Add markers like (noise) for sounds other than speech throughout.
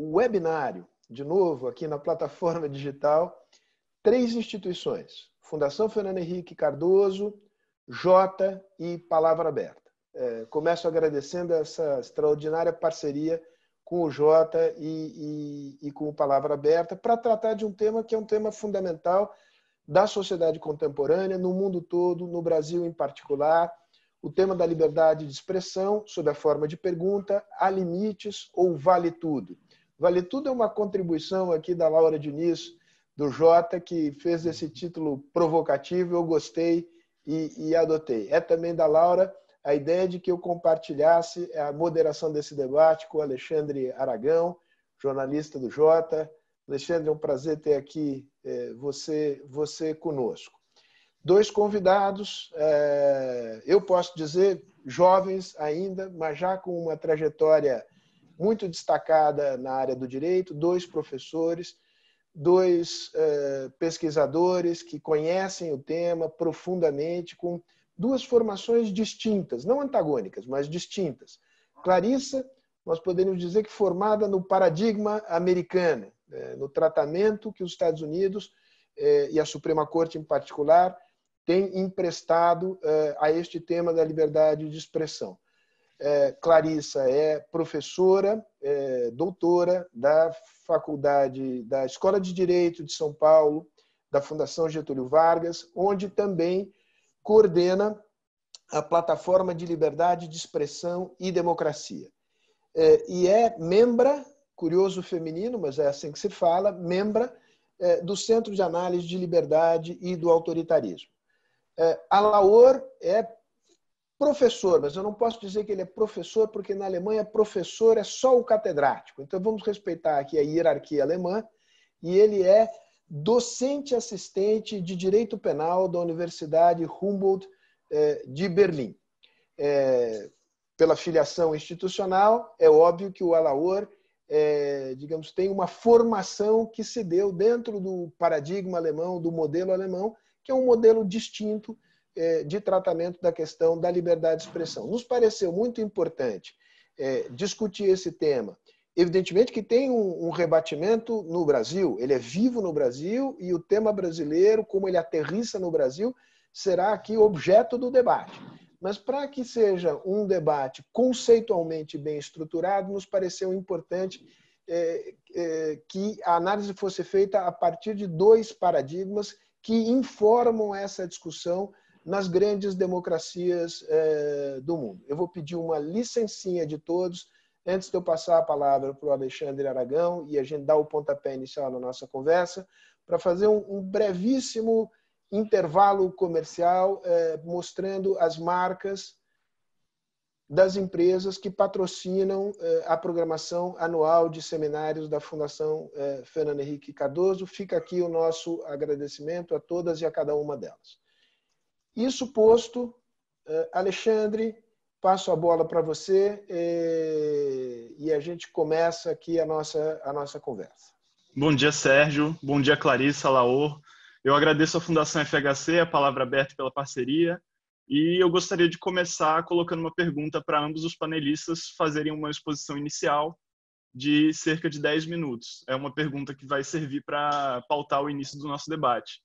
webinário, de novo, aqui na plataforma digital, três instituições: Fundação Fernando Henrique Cardoso, Jota e Palavra Aberta. É, começo agradecendo essa extraordinária parceria com o Jota e, e, e com o Palavra Aberta para tratar de um tema que é um tema fundamental da sociedade contemporânea, no mundo todo, no Brasil em particular, o tema da liberdade de expressão, sob a forma de pergunta: há limites ou vale tudo? Vale tudo é uma contribuição aqui da Laura Diniz, do Jota, que fez esse título provocativo, eu gostei e, e adotei. É também da Laura a ideia de que eu compartilhasse a moderação desse debate com o Alexandre Aragão, jornalista do Jota. Alexandre, é um prazer ter aqui é, você, você conosco. Dois convidados, é, eu posso dizer jovens ainda, mas já com uma trajetória muito destacada na área do direito, dois professores, dois é, pesquisadores que conhecem o tema profundamente, com duas formações distintas, não antagônicas, mas distintas. Clarissa, nós poderíamos dizer que formada no paradigma americano, né, no tratamento que os Estados Unidos é, e a Suprema Corte em particular têm emprestado é, a este tema da liberdade de expressão. Clarissa é professora, doutora da Faculdade da Escola de Direito de São Paulo, da Fundação Getúlio Vargas, onde também coordena a plataforma de liberdade de expressão e democracia. É, e é membra, curioso feminino, mas é assim que se fala, membra é, do Centro de Análise de Liberdade e do Autoritarismo. É, a Laor é professor, mas eu não posso dizer que ele é professor, porque na Alemanha professor é só o catedrático. Então vamos respeitar aqui a hierarquia alemã, e ele é docente assistente de Direito Penal da Universidade Humboldt eh, de Berlim. É, pela filiação institucional, é óbvio que o Alaor, é, digamos, tem uma formação que se deu dentro do paradigma alemão, do modelo alemão, que é um modelo distinto de tratamento da questão da liberdade de expressão. Nos pareceu muito importante discutir esse tema Evidentemente que tem um, um, rebatimento no Brasil, ele é vivo no Brasil e o tema brasileiro, como ele aterrissa no Brasil, será aqui objeto do debate. Mas para que seja um debate conceitualmente bem estruturado, nos pareceu importante é, é, que a análise fosse feita a partir de dois paradigmas que informam essa discussão nas grandes democracias é, do mundo. Eu vou pedir uma licencinha de todos Antes de eu passar a palavra para o Alexandre Aragão e a gente dar o pontapé inicial na nossa conversa, para fazer um, um, brevíssimo intervalo comercial eh, mostrando as marcas das empresas que patrocinam eh, a programação anual de seminários da Fundação Fernando Henrique Cardoso. Fica aqui o nosso agradecimento a todas e a cada uma delas. Isso posto, Alexandre, passo a bola para você e, eh, e, a gente começa aqui a nossa, a nossa conversa. Bom dia, Sérgio. Bom dia, Clarissa, Laor. Eu agradeço à Fundação FHC, a palavra aberta pela parceria, e eu gostaria de começar colocando uma pergunta para ambos os panelistas fazerem uma exposição inicial de cerca de 10 minutos. É uma pergunta que vai servir para pautar o início do nosso debate.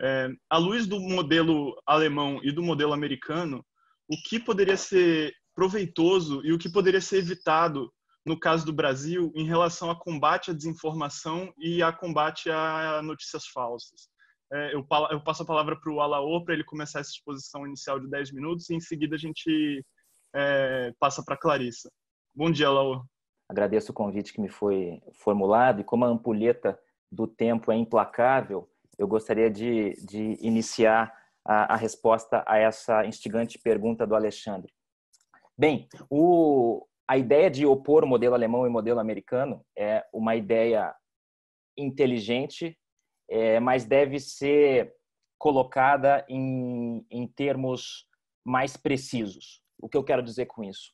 É, à luz do modelo alemão e do modelo americano, o que poderia ser proveitoso e o que poderia ser evitado no caso do Brasil em relação a combate à desinformação e a combate a notícias falsas. É, eu, eu, passo a palavra para o Alaor para ele começar essa exposição inicial de 10 minutos e em seguida a gente é, passa para Clarissa. Bom dia, Alaor. Agradeço o convite que me foi formulado e como a ampulheta do tempo é implacável, eu gostaria de, de iniciar a, a resposta a essa instigante pergunta do Alexandre. Bem, o, a ideia de opor o modelo alemão e o modelo americano é uma ideia inteligente, é, mas deve ser colocada em, em termos mais precisos. O que eu quero dizer com isso?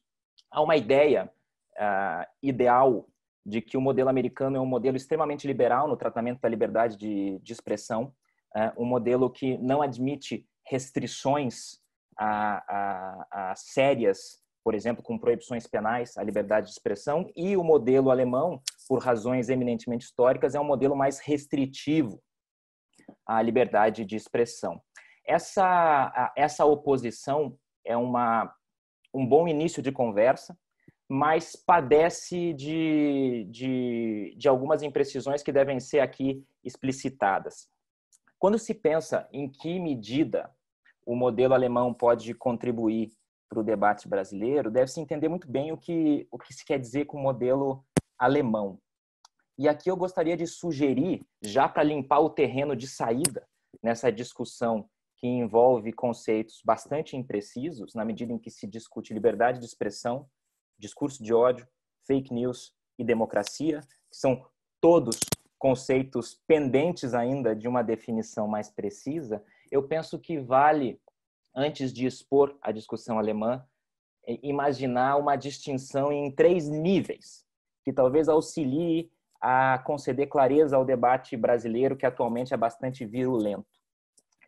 Há uma ideia uh, ideal de que o modelo americano é um modelo extremamente liberal no tratamento da liberdade de, de expressão, é, um modelo que não admite restrições a, a, a sérias, por exemplo, com proibições penais à liberdade de expressão, e o modelo alemão, por razões eminentemente históricas, é um modelo mais restritivo à liberdade de expressão. Essa, essa oposição é uma, um bom início de conversa, mas padece de, de, de algumas imprecisões que devem ser aqui explicitadas. Quando se pensa em que medida o modelo alemão pode contribuir para o debate brasileiro, deve-se entender muito bem o que, o que se quer dizer com o modelo alemão. E aqui eu gostaria de sugerir, já para limpar o terreno de saída nessa discussão que envolve conceitos bastante imprecisos, na medida em que se discute liberdade de expressão, discurso de ódio, fake news e democracia, que são todos conceitos pendentes ainda de uma definição mais precisa, eu penso que vale, antes de expor a discussão alemã, imaginar uma distinção em três níveis, que talvez auxilie a conceder clareza ao debate brasileiro, que atualmente é bastante virulento.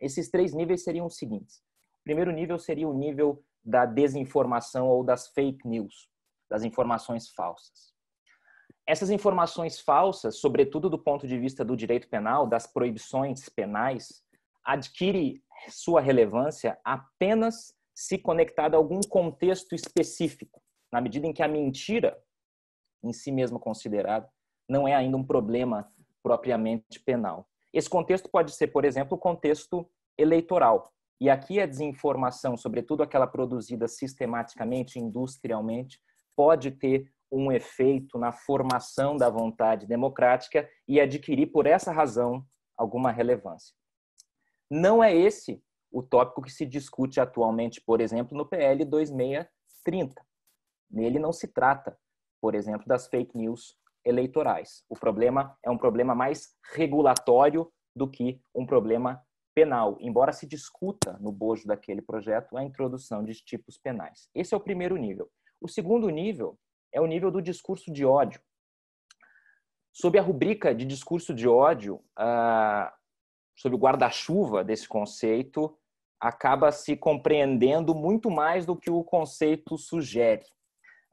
Esses três níveis seriam os seguintes. O primeiro nível seria o nível da desinformação ou das fake news, das informações falsas. Essas informações falsas, sobretudo do ponto de vista do direito penal, das proibições penais, adquire sua relevância apenas se conectada a algum contexto específico, na medida em que a mentira, em si mesma considerada, não é ainda um problema propriamente penal. Esse contexto pode ser, por exemplo, o contexto eleitoral. E aqui a desinformação, sobretudo aquela produzida sistematicamente, industrialmente, pode ter um efeito na formação da vontade democrática e adquirir, por essa razão, alguma relevância. Não é esse o tópico que se discute atualmente, por exemplo, no PL 2630. Nele não se trata, por exemplo, das fake news eleitorais. O problema é um problema mais regulatório do que um problema penal, embora se discuta no bojo daquele projeto a introdução de tipos penais. Esse é o primeiro nível. O segundo nível é o nível do discurso de ódio. Sob a rubrica de discurso de ódio, ah, sob o guarda-chuva desse conceito, acaba se compreendendo muito mais do que o conceito sugere.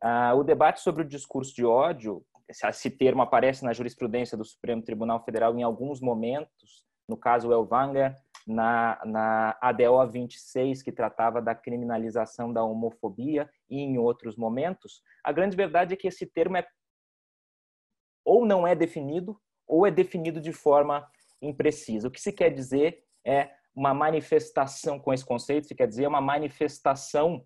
Ah, o debate sobre o discurso de ódio esse termo aparece na jurisprudência do Supremo Tribunal Federal em alguns momentos, no caso Elvanger, na, na ADO 26, que tratava da criminalização da homofobia, e em outros momentos. A grande verdade é que esse termo é ou não é definido, ou é definido de forma imprecisa. O que se quer dizer é uma manifestação, com esse conceito, se quer dizer uma manifestação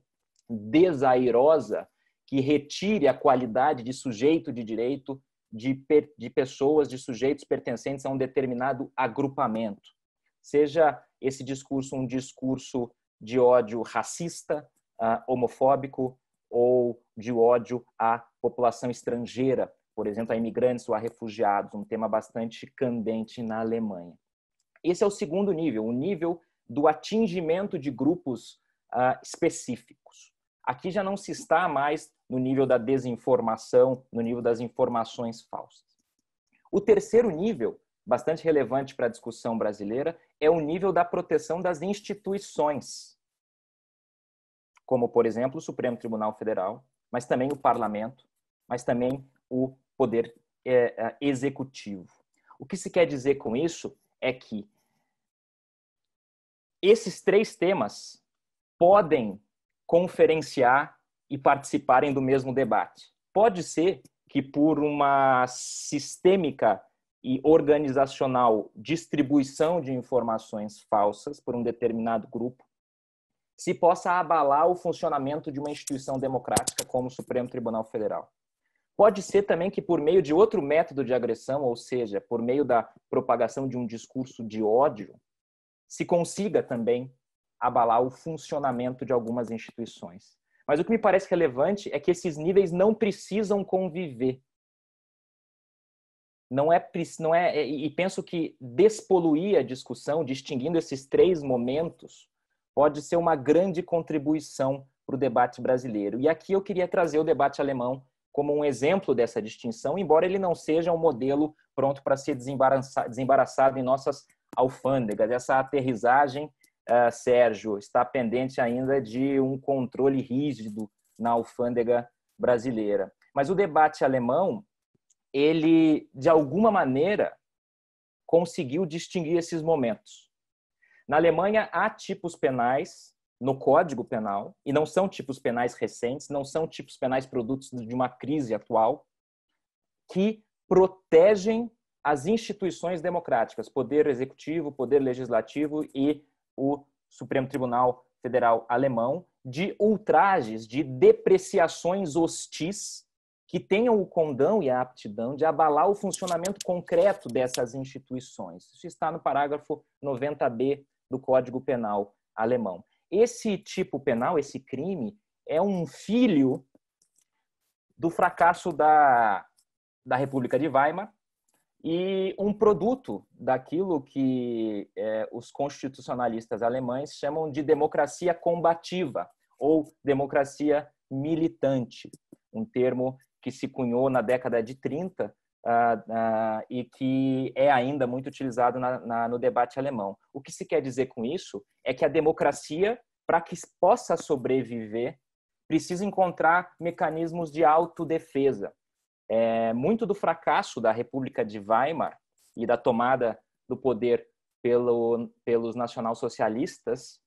desairosa que retire a qualidade de sujeito de direito de, de pessoas, de sujeitos pertencentes a um determinado agrupamento. Seja esse discurso um discurso de ódio racista, uh, homofóbico ou de ódio à população estrangeira, por exemplo, a imigrantes ou a refugiados, um tema bastante candente na Alemanha. Esse é o segundo nível, o nível do atingimento de grupos uh, específicos. Aqui já não se está mais no nível da desinformação, no nível das informações falsas. O terceiro nível, bastante relevante para a discussão brasileira, é o nível da proteção das instituições, como, por exemplo, o Supremo Tribunal Federal, mas também o Parlamento, mas também o Poder é, é Executivo. O que se quer dizer com isso é que esses três temas podem conferenciar e participarem do mesmo debate. Pode ser que por uma sistêmica e organizacional distribuição de informações falsas por um determinado grupo se possa abalar o funcionamento de uma instituição democrática como o Supremo Tribunal Federal. Pode ser também que por meio de outro método de agressão, ou seja, por meio da propagação de um discurso de ódio, se consiga também abalar o funcionamento de algumas instituições. Mas o que me parece relevante é que esses níveis não precisam conviver. Não é, não é, e penso que despoluir a discussão, distinguindo esses três momentos, pode ser uma grande contribuição para o debate brasileiro. E aqui eu queria trazer o debate alemão como um exemplo dessa distinção, embora ele não seja um modelo pronto para ser desembaraçado, em nossas alfândegas. Essa aterrissagem uh, Sérgio, está pendente ainda de um controle rígido na alfândega brasileira. Mas o debate alemão ele, de alguma maneira, conseguiu distinguir esses momentos. Na Alemanha, há tipos penais no Código Penal, e não são tipos penais recentes, não são tipos penais produtos de uma crise atual, que protegem as instituições democráticas, poder executivo, poder legislativo e o Supremo Tribunal Federal alemão, de ultrajes, de depreciações hostis que tenham o condão e a aptidão de abalar o funcionamento concreto dessas instituições. Isso está no parágrafo 90b do Código Penal alemão. Esse tipo penal, esse crime, é um filho do fracasso da, da República de Weimar e um produto daquilo que é, os constitucionalistas alemães chamam de democracia combativa ou democracia militante, um termo que se cunhou na década de 30 Uh, uh, e que é ainda muito utilizado na, na, no debate alemão. O que se quer dizer com isso é que a democracia, para que possa sobreviver, precisa encontrar mecanismos de autodefesa. É, muito do fracasso da República de Weimar e da tomada do poder pelo, pelos nacionalsocialistas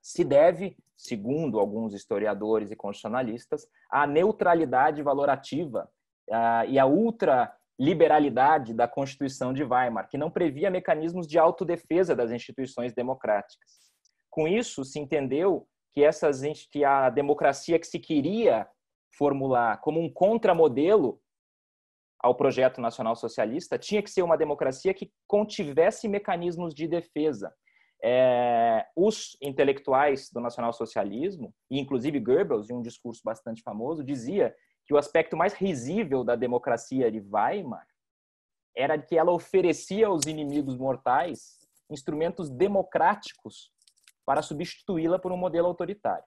se deve, segundo alguns historiadores e constitucionalistas, à neutralidade valorativa uh, e à ultraliberalidade da Constituição de Weimar, que não previa mecanismos de autodefesa das instituições democráticas. Com isso, se entendeu que, essas, que a democracia que se queria formular como um contramodelo ao projeto nacional socialista tinha que ser uma democracia que contivesse mecanismos de defesa é, os intelectuais do nacionalsocialismo, e inclusive Goebbels, em um discurso bastante famoso, dizia que o aspecto mais risível da democracia de Weimar era que ela oferecia aos inimigos mortais instrumentos democráticos para substituí-la por um modelo autoritário.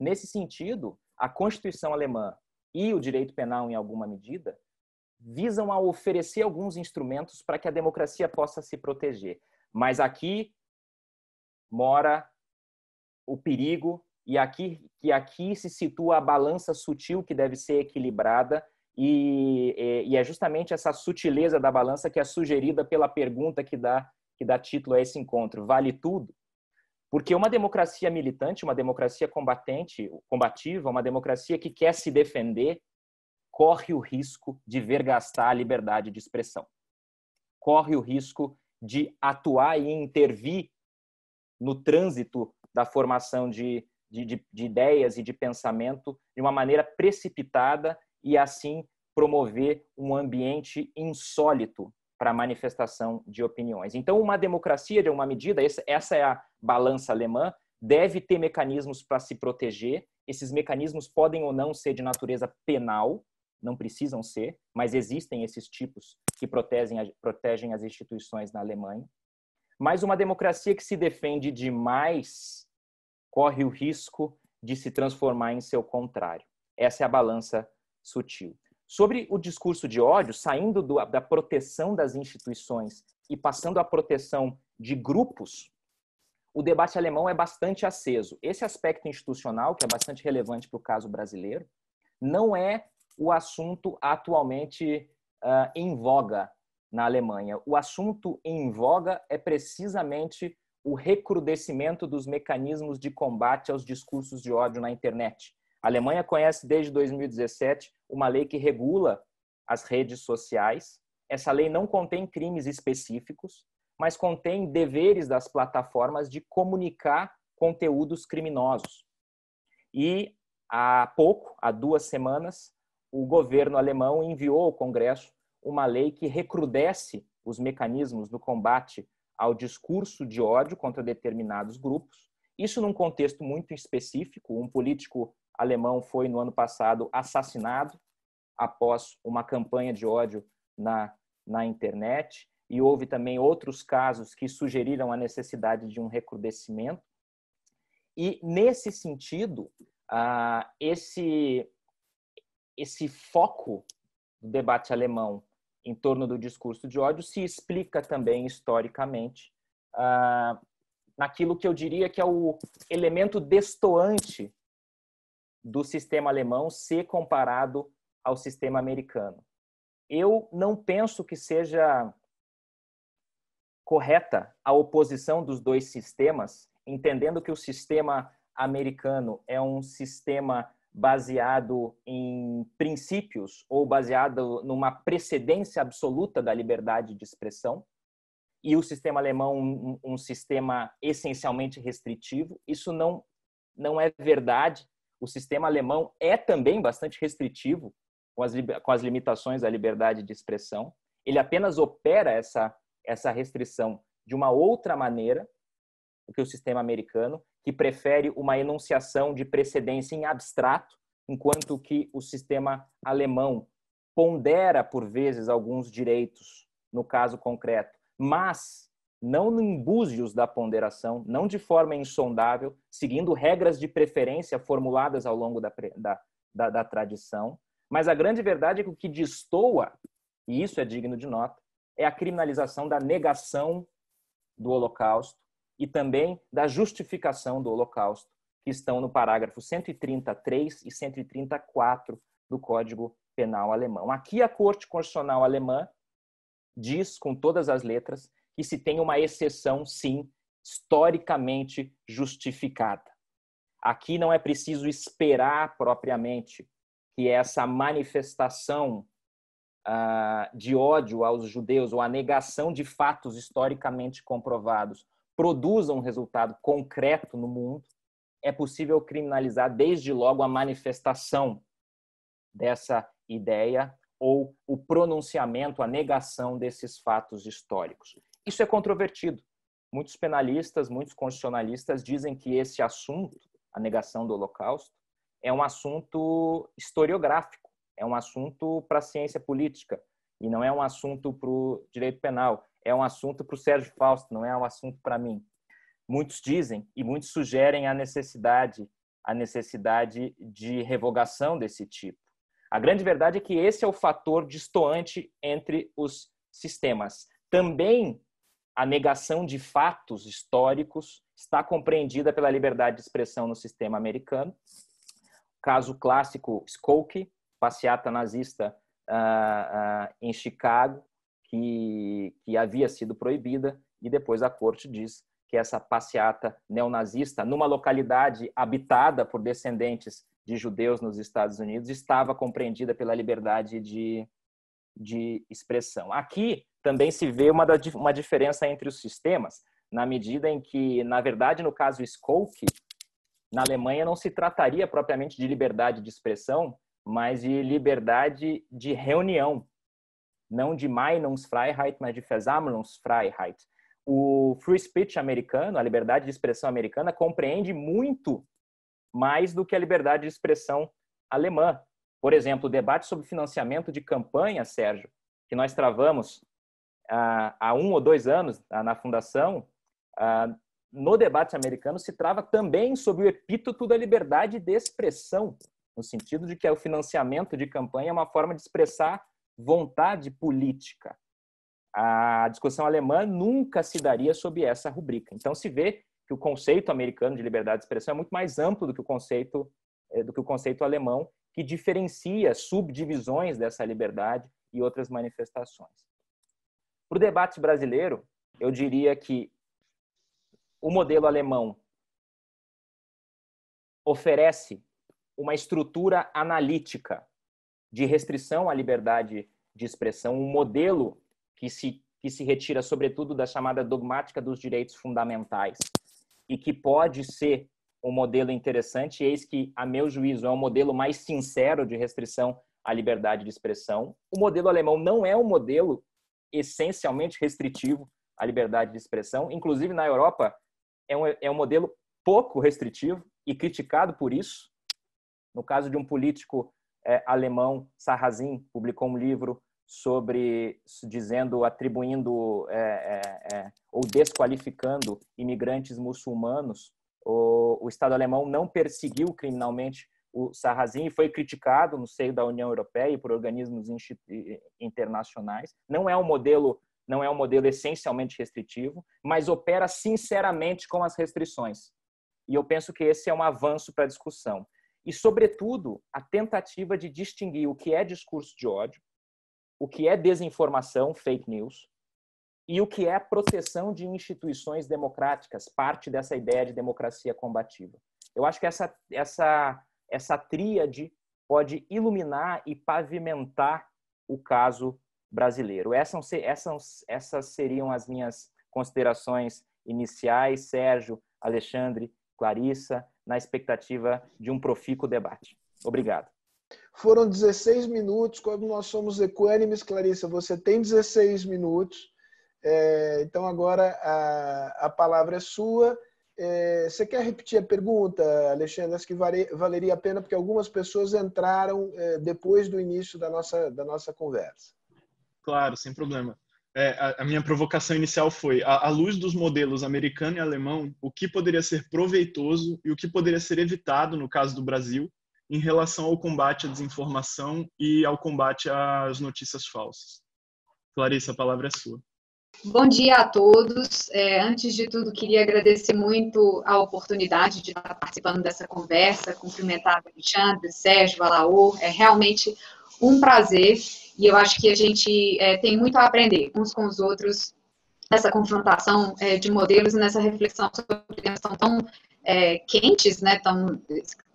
Nesse sentido, a Constituição alemã e o direito penal, em alguma medida, visam a oferecer alguns instrumentos para que a democracia possa se proteger. Mas aqui mora o perigo e aqui que aqui se situa a balança sutil que deve ser equilibrada e, e, é justamente essa sutileza da balança que é sugerida pela pergunta que dá que dá título a esse encontro. Vale tudo? Porque uma democracia militante, uma democracia combatente, combativa, uma democracia que quer se defender, corre o risco de vergastar a liberdade de expressão. Corre o risco de atuar e intervir no trânsito da formação de, de, de, de ideias e de pensamento de uma maneira precipitada e assim promover um ambiente insólito para manifestação de opiniões. Então, uma democracia, de uma medida, essa é a balança alemã, deve ter mecanismos para se proteger. Esses mecanismos podem ou não ser de natureza penal, não precisam ser, mas existem esses tipos que protegem, protegem as instituições na Alemanha. Mas uma democracia que se defende demais corre o risco de se transformar em seu contrário. Essa é a balança sutil. Sobre o discurso de ódio, saindo do, da proteção das instituições e passando à proteção de grupos, o debate alemão é bastante aceso. Esse aspecto institucional, que é bastante relevante para o caso brasileiro, não é o assunto atualmente uh, em voga na Alemanha. O assunto em voga é precisamente o recrudescimento dos mecanismos de combate aos discursos de ódio na internet. A Alemanha conhece desde 2017 uma lei que regula as redes sociais. Essa lei não contém crimes específicos, mas contém deveres das plataformas de comunicar conteúdos criminosos. E há pouco, há duas semanas, o governo alemão enviou ao Congresso uma lei que recrudesce os mecanismos do combate ao discurso de ódio contra determinados grupos. Isso num contexto muito específico. Um político alemão foi, no ano passado, assassinado após uma campanha de ódio na, na internet. E houve também outros casos que sugeriram a necessidade de um recrudescimento. E, nesse sentido, ah, esse esse foco do debate alemão em torno do discurso de ódio se explica também historicamente ah, naquilo que eu diria que é o elemento destoante do sistema alemão ser comparado ao sistema americano. eu não penso que seja correta a oposição dos dois sistemas, entendendo que o sistema americano é um sistema baseado em princípios ou baseado numa precedência absoluta da liberdade de expressão, e o sistema alemão um, um sistema essencialmente restritivo. Isso não não é verdade. O sistema alemão é também bastante restritivo com as, com as limitações à liberdade de expressão. Ele apenas opera essa essa restrição de uma outra maneira do que o sistema americano, que prefere uma enunciação de precedência em abstrato, enquanto que o sistema alemão pondera por vezes alguns direitos no caso concreto, mas não em búzios da ponderação, não de forma insondável, seguindo regras de preferência formuladas ao longo da, da, da, da tradição. Mas a grande verdade é que o que destoa, e isso é digno de nota, é a criminalização da negação do Holocausto e também da justificação do Holocausto, que estão no parágrafo 133 e 134 do Código Penal alemão. Aqui a Corte Constitucional alemã diz com todas as letras que se tem uma exceção, sim, historicamente justificada. Aqui não é preciso esperar propriamente que essa manifestação de ódio aos judeus ou a negação de fatos historicamente comprovados produza um resultado concreto no mundo, é possível criminalizar desde logo a manifestação dessa ideia ou o pronunciamento, a negação desses fatos históricos. Isso é controvertido. Muitos penalistas, muitos constitucionalistas dizem que esse assunto, a negação do Holocausto, é um assunto historiográfico é um assunto para a ciência política e não é um assunto para o direito penal. É um assunto para o Sérgio Fausto, não é um assunto para mim. Muitos dizem e muitos sugerem a necessidade, a necessidade de revogação desse tipo. A grande verdade é que esse é o fator distoante entre os sistemas. Também a negação de fatos históricos está compreendida pela liberdade de expressão no sistema americano. Caso clássico, Skokie, passeata nazista uh, uh, em Chicago, que, que havia sido proibida, e depois a corte diz que essa passeata neonazista, numa localidade habitada por descendentes de judeus nos Estados Unidos, estava compreendida pela liberdade de, de expressão. Aqui também se vê uma, uma diferença entre os sistemas, na medida em que, na verdade, no caso Skokie, na Alemanha não se trataria propriamente de liberdade de expressão, mas de liberdade de reunião, não de Meinungsfreiheit, mas de Versammlungsfreiheit. O free speech americano, a liberdade de expressão americana, compreende muito mais do que a liberdade de expressão alemã. Por exemplo, o debate sobre financiamento de campanha, Sérgio, que nós travamos ah, há um ou dois anos ah, na fundação, ah, no debate americano se trava também sobre o epíteto da liberdade de expressão no sentido de que o financiamento de campanha é uma forma de expressar vontade política. A discussão alemã nunca se daria sob essa rubrica. Então se vê que o conceito americano de liberdade de expressão é muito mais amplo do que o conceito eh, do que o conceito alemão, que diferencia subdivisões dessa liberdade e outras manifestações. Para o debate brasileiro, eu diria que o modelo alemão oferece uma estrutura analítica de restrição à liberdade de expressão, um modelo que se, que se retira, sobretudo, da chamada dogmática dos direitos fundamentais e que pode ser um modelo interessante, eis que, a meu juízo, é um modelo mais sincero de restrição à liberdade de expressão. O modelo alemão não é um modelo essencialmente restritivo à liberdade de expressão, inclusive na Europa é um, é um modelo pouco restritivo e criticado por isso. No caso de um político é, alemão, Sarrazin publicou um livro sobre dizendo, atribuindo é, é, é, ou desqualificando imigrantes muçulmanos. O, o, Estado alemão não perseguiu criminalmente o Sarrazin e foi criticado no seio da União Europeia e por organismos internacionais. Não é um modelo não é um modelo essencialmente restritivo, mas opera sinceramente com as restrições. E eu penso que esse é um avanço para a discussão e, sobretudo, a tentativa de distinguir o que é discurso de ódio o que é desinformação, fake news, e o que é a proteção de instituições democráticas, parte dessa ideia de democracia combativa. Eu acho que essa, essa, essa tríade pode iluminar e pavimentar o caso brasileiro. Essas, essas, essas seriam as minhas considerações iniciais, Sérgio, Alexandre, Clarissa, na expectativa de um profícuo debate. Obrigado. Foram 16 minutos, quando nós somos equânimes, Clarissa, você tem 16 minutos é, então, agora a, a palavra é sua. É, você quer repetir a pergunta, Alexandre? Acho que vale, valeria a pena, porque algumas pessoas entraram é, depois do início da nossa, da nossa conversa. Claro, sem problema. É, a, a, minha provocação inicial foi, à, à luz dos modelos americano e alemão, o que poderia ser proveitoso e o que poderia ser evitado, no caso do Brasil, em relação ao combate à desinformação e ao combate às notícias falsas. Clarissa, a palavra é sua. Bom dia a todos. É, antes de tudo, queria agradecer muito a oportunidade de estar participando dessa conversa, cumprimentar Alexandre, Sérgio, Alaor. É realmente um prazer e eu acho que a gente é, tem muito a aprender uns com os outros nessa confrontação é, de modelos e nessa reflexão sobre temas tão, é, quentes, né, tão,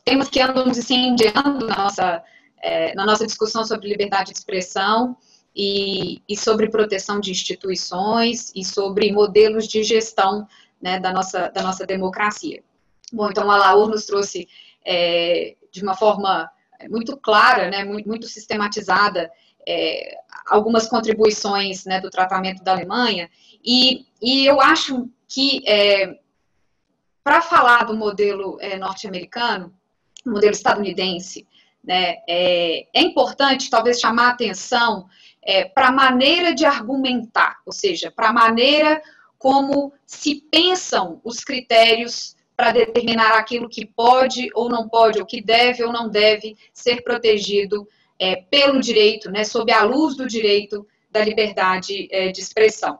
temas que andam se incendiando na nossa, é, na nossa discussão sobre liberdade de expressão e, e sobre proteção de instituições e sobre modelos de gestão né, da, nossa, da nossa democracia. Bom, então a Laur nos trouxe é, de uma forma muito clara, né, muito, muito sistematizada, é, algumas contribuições né, do tratamento da Alemanha, e, e eu acho que é, para falar do modelo é, norte-americano, modelo estadunidense, né, é, é importante talvez chamar atenção é, para a maneira de argumentar, ou seja, para a maneira como se pensam os critérios para determinar aquilo que pode ou não pode, ou que deve ou não deve ser protegido é, pelo direito, né, sob a luz do direito da liberdade é, de expressão.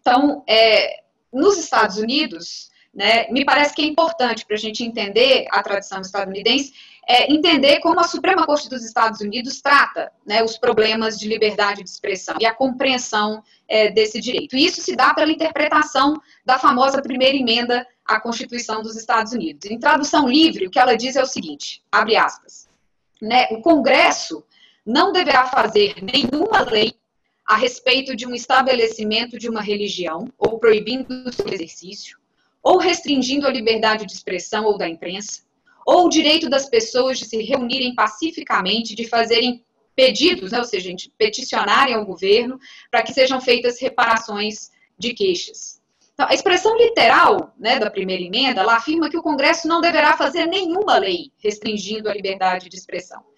Então, é, nos Estados Unidos, né, me parece que é importante para a gente entender a tradição estadunidense é, entender como a Suprema Corte dos Estados Unidos trata né, os problemas de liberdade de expressão e a compreensão é, desse direito. E isso se dá pela interpretação da famosa primeira emenda à Constituição dos Estados Unidos. Em tradução livre, o que ela diz é o seguinte: abre aspas. Né, o Congresso não deverá fazer nenhuma lei a respeito de um estabelecimento de uma religião, ou proibindo o seu exercício, ou restringindo a liberdade de expressão ou da imprensa, ou o direito das pessoas de se reunirem pacificamente, de fazerem pedidos, né, ou seja, de peticionarem ao governo para que sejam feitas reparações de queixas. Então, a expressão literal né, da primeira emenda, ela afirma que o Congresso não deverá fazer nenhuma lei restringindo a liberdade de expressão.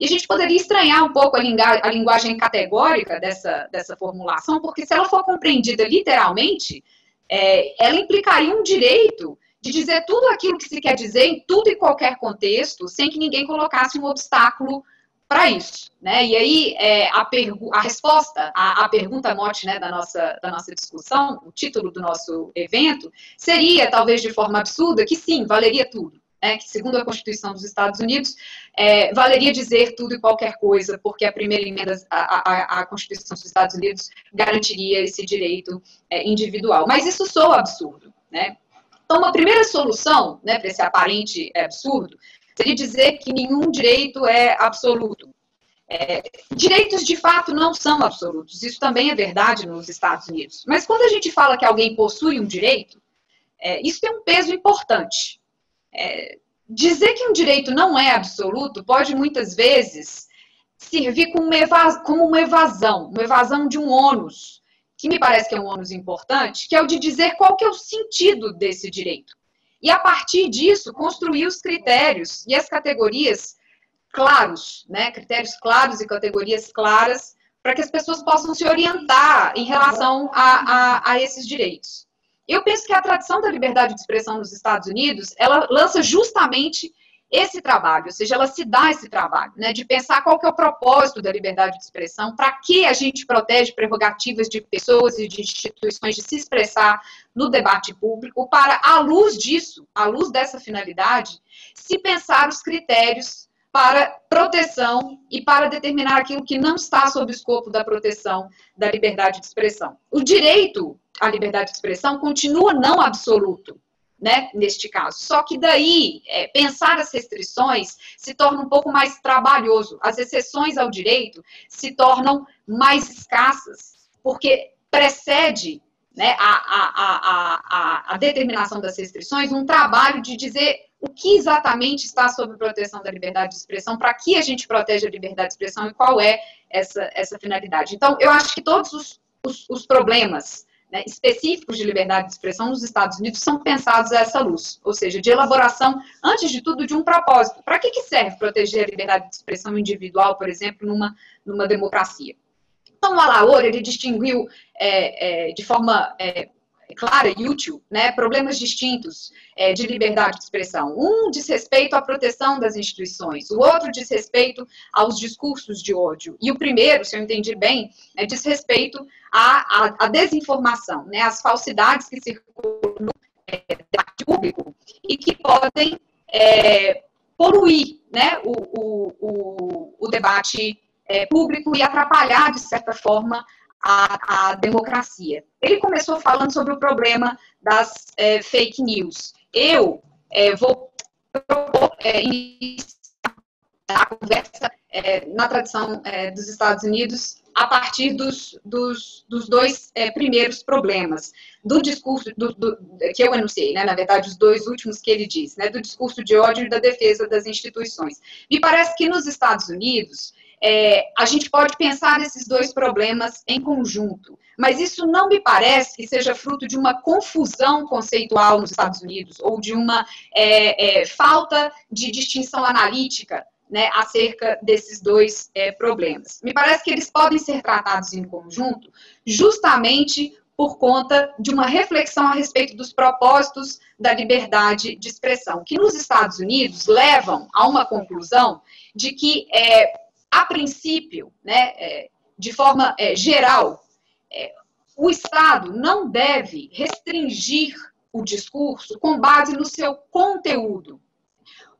E a gente poderia estranhar um pouco a, a linguagem categórica dessa, dessa formulação, porque se ela for compreendida literalmente, é, ela implicaria um direito de dizer tudo aquilo que se quer dizer em tudo e qualquer contexto, sem que ninguém colocasse um obstáculo para isso, né? E aí é, a, a resposta à, pergunta mote né, da, nossa, da nossa discussão, o título do nosso evento, seria, talvez de forma absurda, que sim, valeria tudo. Né, que segundo a Constituição dos Estados Unidos, é, valeria dizer tudo e qualquer coisa, porque a primeira emenda à, Constituição dos Estados Unidos garantiria esse direito é, individual. Mas isso soa absurdo, né? Então, uma primeira solução né, para esse aparente absurdo seria dizer que nenhum direito é absoluto. É, direitos de fato não são absolutos, isso também é verdade nos Estados Unidos. Mas quando a gente fala que alguém possui um direito, é, isso tem um peso importante. É, dizer que um direito não é absoluto pode muitas vezes servir como uma, como uma evasão, uma evasão de um ônus que me parece que é um ônus importante, que é o de dizer qual que é o sentido desse direito. E a partir disso, construir os critérios e as categorias claros, né? Critérios claros e categorias claras para que as pessoas possam se orientar em relação a, a, a esses direitos. Eu penso que a tradição da liberdade de expressão nos Estados Unidos, ela lança justamente esse trabalho, ou seja, ela se dá esse trabalho, né, de pensar qual que é o propósito da liberdade de expressão, para que a gente protege prerrogativas de pessoas e de instituições de se expressar no debate público, para, à luz disso, à luz dessa finalidade, se pensar os critérios para proteção e para determinar aquilo que não está sob o escopo da proteção da liberdade de expressão. O direito à liberdade de expressão continua não absoluto, né, neste caso. Só que daí, é, pensar as restrições se torna um pouco mais trabalhoso. As exceções ao direito se tornam mais escassas, porque precede né, a, a, a, a, determinação das restrições um trabalho de dizer o que exatamente está sob proteção da liberdade de expressão, para que a gente protege a liberdade de expressão e qual é essa, essa finalidade. Então, eu acho que todos os, os, os problemas né, específicos de liberdade de expressão nos Estados Unidos são pensados a essa luz, ou seja, de elaboração, antes de tudo, de um propósito. Para que, que serve proteger a liberdade de expressão individual, por exemplo, numa, numa democracia? Então, o Alaor, ele distinguiu é, é, de forma é, clara e útil, né, problemas distintos é, de liberdade de expressão. Um diz respeito à proteção das instituições, o outro diz respeito aos discursos de ódio. E o primeiro, se eu entendi bem, é, diz respeito à, à, à desinformação, né, às falsidades que circulam no é, debate público e que podem é, poluir né, o, o, o, o debate é, público e atrapalhar, de certa forma, a, a democracia. Ele começou falando sobre o problema das é, fake news. Eu é, vou propor é, a conversa é, na tradição é, dos Estados Unidos a partir dos, dos, dos dois é, primeiros problemas. Do discurso do, do, que eu enunciei, né, na verdade, os dois últimos que ele diz, né, do discurso de ódio e da defesa das instituições. Me parece que nos Estados Unidos é, a gente pode pensar esses dois problemas em conjunto, mas isso não me parece que seja fruto de uma confusão conceitual nos Estados Unidos ou de uma é, é, falta de distinção analítica né, acerca desses dois é, problemas. Me parece que eles podem ser tratados em conjunto, justamente por conta de uma reflexão a respeito dos propósitos da liberdade de expressão, que nos Estados Unidos levam a uma conclusão de que é, a princípio, né, é, de forma é, geral, é, o Estado não deve restringir o discurso com base no seu conteúdo.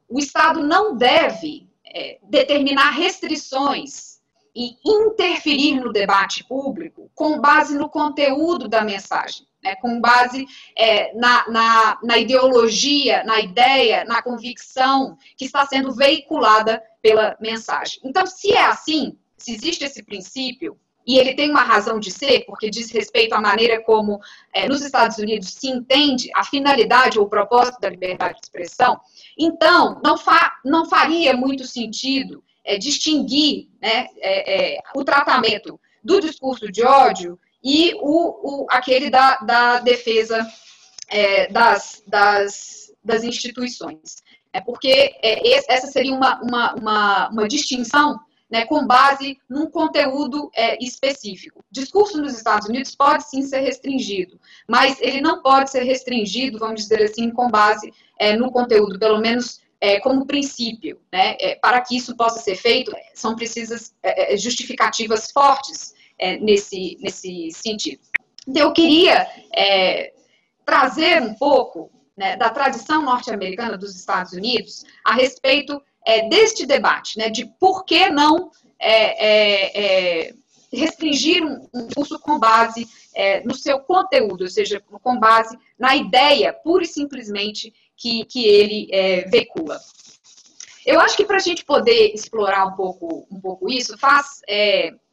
O Estado não deve é, determinar restrições e interferir no debate público com base no conteúdo da mensagem, né, com base é, na, na, na ideologia, na ideia, na convicção que está sendo veiculada pela mensagem. Então, se é assim, se existe esse princípio, e ele tem uma razão de ser, porque diz respeito à maneira como é, nos Estados Unidos se entende a finalidade ou o propósito da liberdade de expressão, então não, fa não faria muito sentido é, distinguir né, é, é o tratamento do discurso de ódio e o, o aquele da, da defesa é, das, das, das instituições. É porque é, essa seria uma, uma, uma, uma distinção né, com base num conteúdo é, específico. Discurso nos Estados Unidos pode sim ser restringido, mas ele não pode ser restringido, vamos dizer assim, com base é, no conteúdo, pelo menos é, como princípio. Né? É, para que isso possa ser feito, são precisas é, é, justificativas fortes nesse, nesse sentido. Então, eu queria trazer um pouco né, da tradição norte-americana dos Estados Unidos a respeito é, deste debate, né, de por que não é, é, é restringir um, curso com base é, no seu conteúdo, ou seja, com base na ideia, pura e simplesmente, que, que ele é, veicula. Eu acho que para a gente poder explorar um pouco, um pouco isso, faz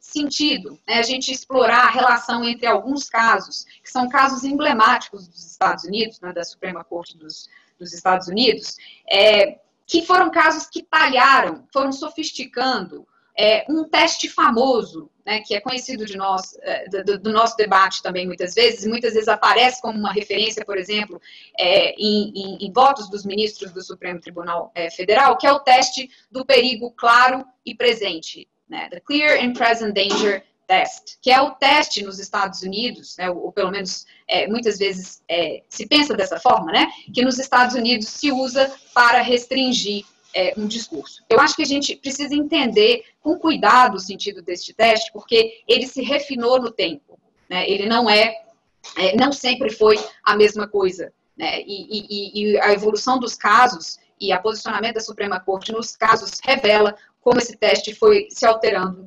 sentido né, a gente explorar a relação entre alguns casos, que são casos emblemáticos dos Estados Unidos, né, da Suprema Corte dos, dos Estados Unidos, é, que foram casos que talharam, foram sofisticando é, um teste famoso, né, que é conhecido de nós, é, do, do, nosso debate também muitas vezes, muitas vezes aparece como uma referência, por exemplo, é, em, em, em, votos dos ministros do Supremo Tribunal é, Federal, que é o teste do perigo claro e presente né, the Clear and Present Danger Test, que é o teste nos Estados Unidos, né, ou, pelo menos é, muitas vezes é, se pensa dessa forma, né, que nos Estados Unidos se usa para restringir é, um discurso. Eu acho que a gente precisa entender com cuidado o sentido deste teste, porque ele se refinou no tempo. Né, ele não é, é não sempre foi a mesma coisa. Né, e, e, e a evolução dos casos e a posicionamento da Suprema Corte nos casos revela como esse teste foi se alterando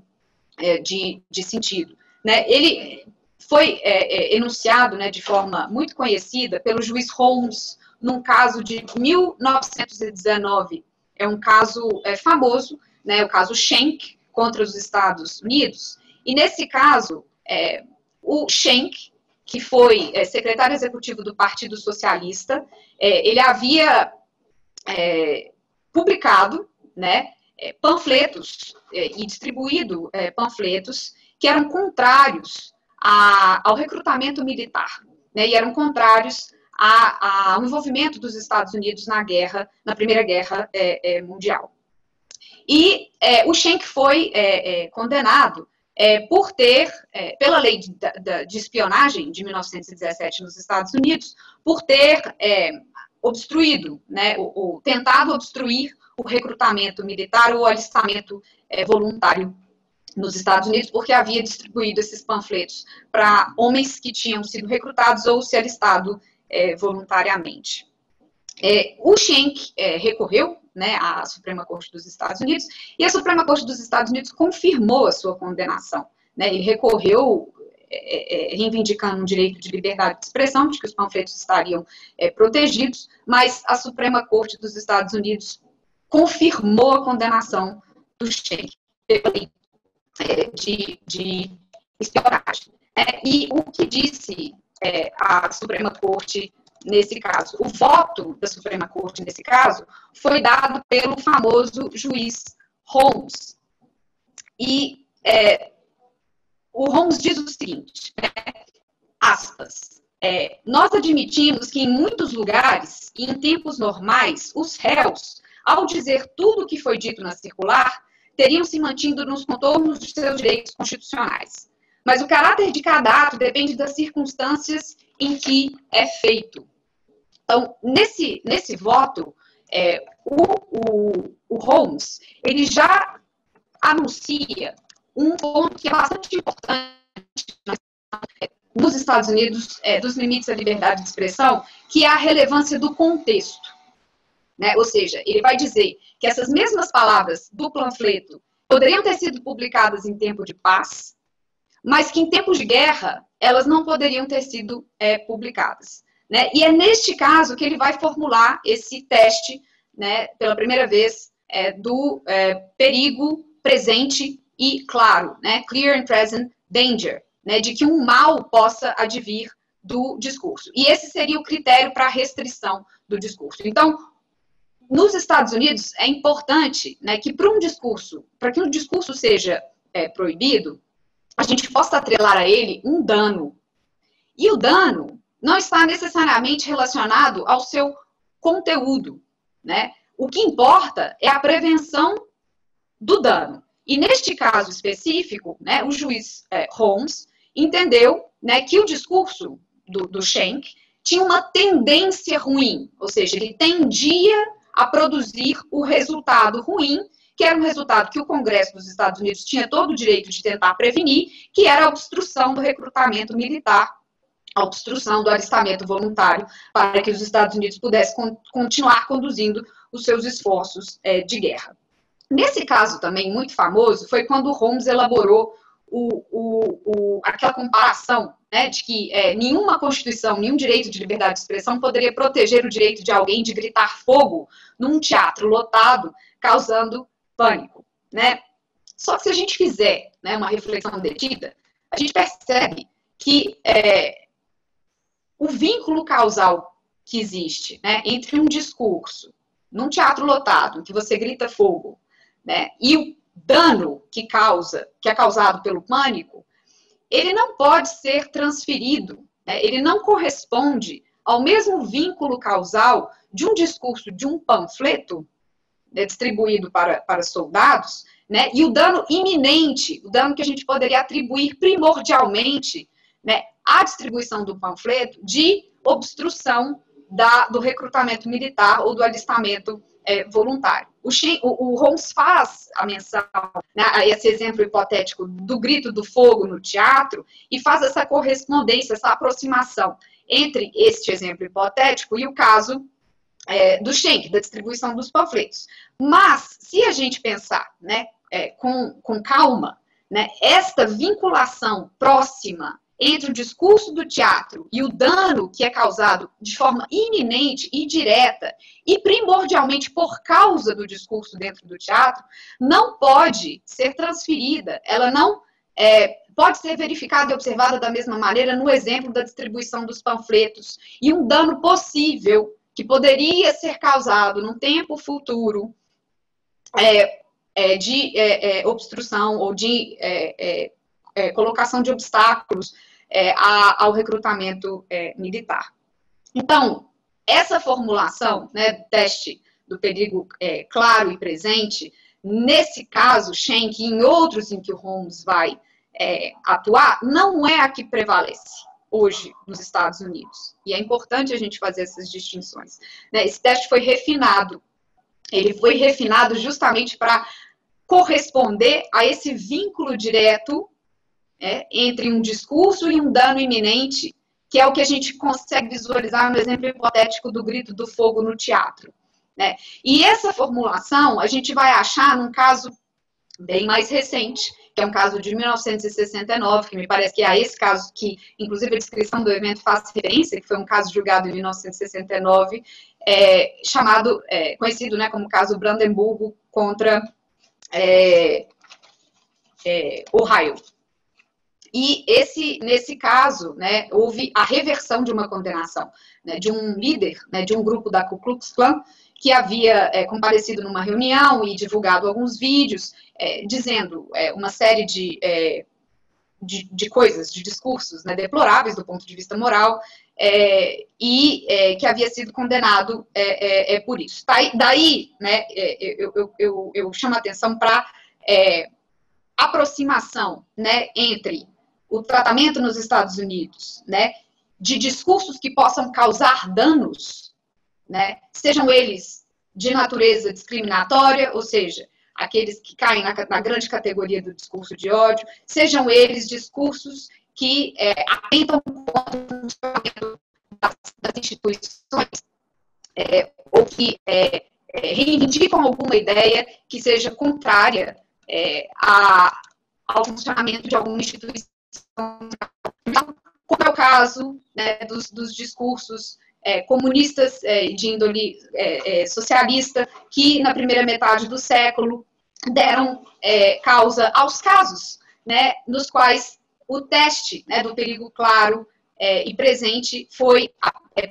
é, de, de sentido. Né? Ele foi é, é, enunciado né, de forma muito conhecida pelo juiz Holmes, num caso de 1919. É um caso é, famoso, né, o caso Schenck contra os Estados Unidos. E nesse caso, é, o Schenck, que foi é, secretário executivo do Partido Socialista, é, ele havia é, publicado né, panfletos e distribuído panfletos que eram contrários a, ao recrutamento militar, né, e eram contrários a, ao envolvimento dos Estados Unidos na guerra, na Primeira Guerra é, é, Mundial. E é, o Schenck foi é, é, condenado é, por ter, pela lei de, de, de, espionagem de 1917 nos Estados Unidos, por ter obstruído, né, ou, ou, tentado obstruir o recrutamento militar ou o alistamento voluntário nos Estados Unidos, porque havia distribuído esses panfletos para homens que tinham sido recrutados ou se alistado é, voluntariamente. É, o Schenck é, recorreu né, à Suprema Corte dos Estados Unidos e a Suprema Corte dos Estados Unidos confirmou a sua condenação. Né, ele recorreu é, é, reivindicando um direito de liberdade de expressão, de que os panfletos estariam é, protegidos, mas a Suprema Corte dos Estados Unidos confirmou a condenação do Schenck de, de espionagem. e o que disse é, a Suprema Corte nesse caso. O voto da Suprema Corte nesse caso foi dado pelo famoso juiz Holmes. E é, o Holmes diz o seguinte, né, aspas, é, nós admitimos que em muitos lugares e em tempos normais, os réus, ao dizer tudo o que foi dito na circular, teriam se mantido nos contornos de seus direitos constitucionais. Mas o caráter de cada ato depende das circunstâncias em que é feito. Então, nesse, nesse voto, é, o, o, o Holmes, ele já anuncia um ponto que é bastante importante nos Estados Unidos, é, dos limites da liberdade de expressão, que é a relevância do contexto. Né? Ou seja, ele vai dizer que essas mesmas palavras do panfleto poderiam ter sido publicadas em tempo de paz, mas que em tempos de guerra elas não poderiam ter sido é, publicadas. Né? E é neste caso que ele vai formular esse teste, né, pela primeira vez, é, do é, perigo presente e claro, né, clear and present danger, né, de que um mal possa advir do discurso. E esse seria o critério para a restrição do discurso. Então, nos Estados Unidos é importante né, que para um discurso, para que um discurso seja é, proibido, a gente possa atrelar a ele um dano. E o dano não está necessariamente relacionado ao seu conteúdo, né? O que importa é a prevenção do dano. E neste caso específico, né, o juiz é, Holmes entendeu né, que o discurso do, do Schenck tinha uma tendência ruim, ou seja, ele tendia a produzir o resultado ruim que era um resultado que o Congresso dos Estados Unidos tinha todo o direito de tentar prevenir, que era a obstrução do recrutamento militar, a obstrução do alistamento voluntário, para que os Estados Unidos pudessem con continuar conduzindo os seus esforços é, de guerra. Nesse caso também muito famoso foi quando Holmes elaborou o, o, o, aquela comparação né, de que é, nenhuma Constituição, nenhum direito de liberdade de expressão poderia proteger o direito de alguém de gritar fogo num teatro lotado, causando pânico, né? Só que se a gente fizer né, uma reflexão detida, a gente percebe que é, o vínculo causal que existe né, entre um discurso num teatro lotado, que você grita fogo, né, e o dano que causa, que é causado pelo pânico, ele não pode ser transferido, né, ele não corresponde ao mesmo vínculo causal de um discurso, de um panfleto, né, distribuído para, para soldados, né, e o dano iminente, o dano que a gente poderia atribuir primordialmente né, à distribuição do panfleto de obstrução da, do recrutamento militar ou do alistamento é, voluntário. O, o, o, Holmes faz a menção né, a esse exemplo hipotético do grito do fogo no teatro e faz essa correspondência, essa aproximação entre este exemplo hipotético e o caso é, do Schenck, da distribuição dos panfletos. Mas, se a gente pensar né, é, com, com calma, né, esta vinculação próxima entre o discurso do teatro e o dano que é causado de forma iminente e direta, e primordialmente por causa do discurso dentro do teatro, não pode ser transferida, ela não é, pode ser verificada e observada da mesma maneira no exemplo da distribuição dos panfletos e um dano possível que poderia ser causado num tempo futuro é, é, de é, é, obstrução ou de é, colocação de obstáculos a, ao recrutamento militar. Então, essa formulação, né, teste do perigo claro e presente, nesse caso, Schenck e em outros em que o Holmes vai atuar, não é a que prevalece hoje nos Estados Unidos. E é importante a gente fazer essas distinções. Né? Esse teste foi refinado. Ele foi refinado justamente para corresponder a esse vínculo direto é, entre um discurso e um dano iminente, que é o que a gente consegue visualizar no exemplo hipotético do grito do fogo no teatro. Né? E essa formulação a gente vai achar num caso bem mais recente, que é um caso de 1969, que me parece que é esse caso que, inclusive, a descrição do evento faz referência, que foi um caso julgado em 1969, é, chamado, é, conhecido né, como caso Brandenburgo contra é, é, Ohio. E esse, nesse caso, né, houve a reversão de uma condenação né, de um líder né, de um grupo da Ku Klux Klan que havia é, comparecido numa reunião e divulgado alguns vídeos é, dizendo é, uma série de, é, de, de, coisas, de discursos né, deploráveis do ponto de vista moral, é, e é, que havia sido condenado é, por isso. Daí, daí né, eu, eu, eu, eu, chamo a atenção para aproximação né, entre o tratamento nos Estados Unidos né, de discursos que possam causar danos né? Sejam eles de natureza discriminatória, ou seja, aqueles que caem na, na grande categoria do discurso de ódio, sejam eles discursos que é, atentam contra o funcionamento das, das instituições, é, ou que é, é, reivindicam alguma ideia que seja contrária é, a, ao funcionamento de alguma instituição. Como é o caso né, dos, dos discursos é, comunistas é, de índole é, é, socialista, que na primeira metade do século deram é, causa aos casos, né, nos quais o teste né, do perigo claro é, e presente foi,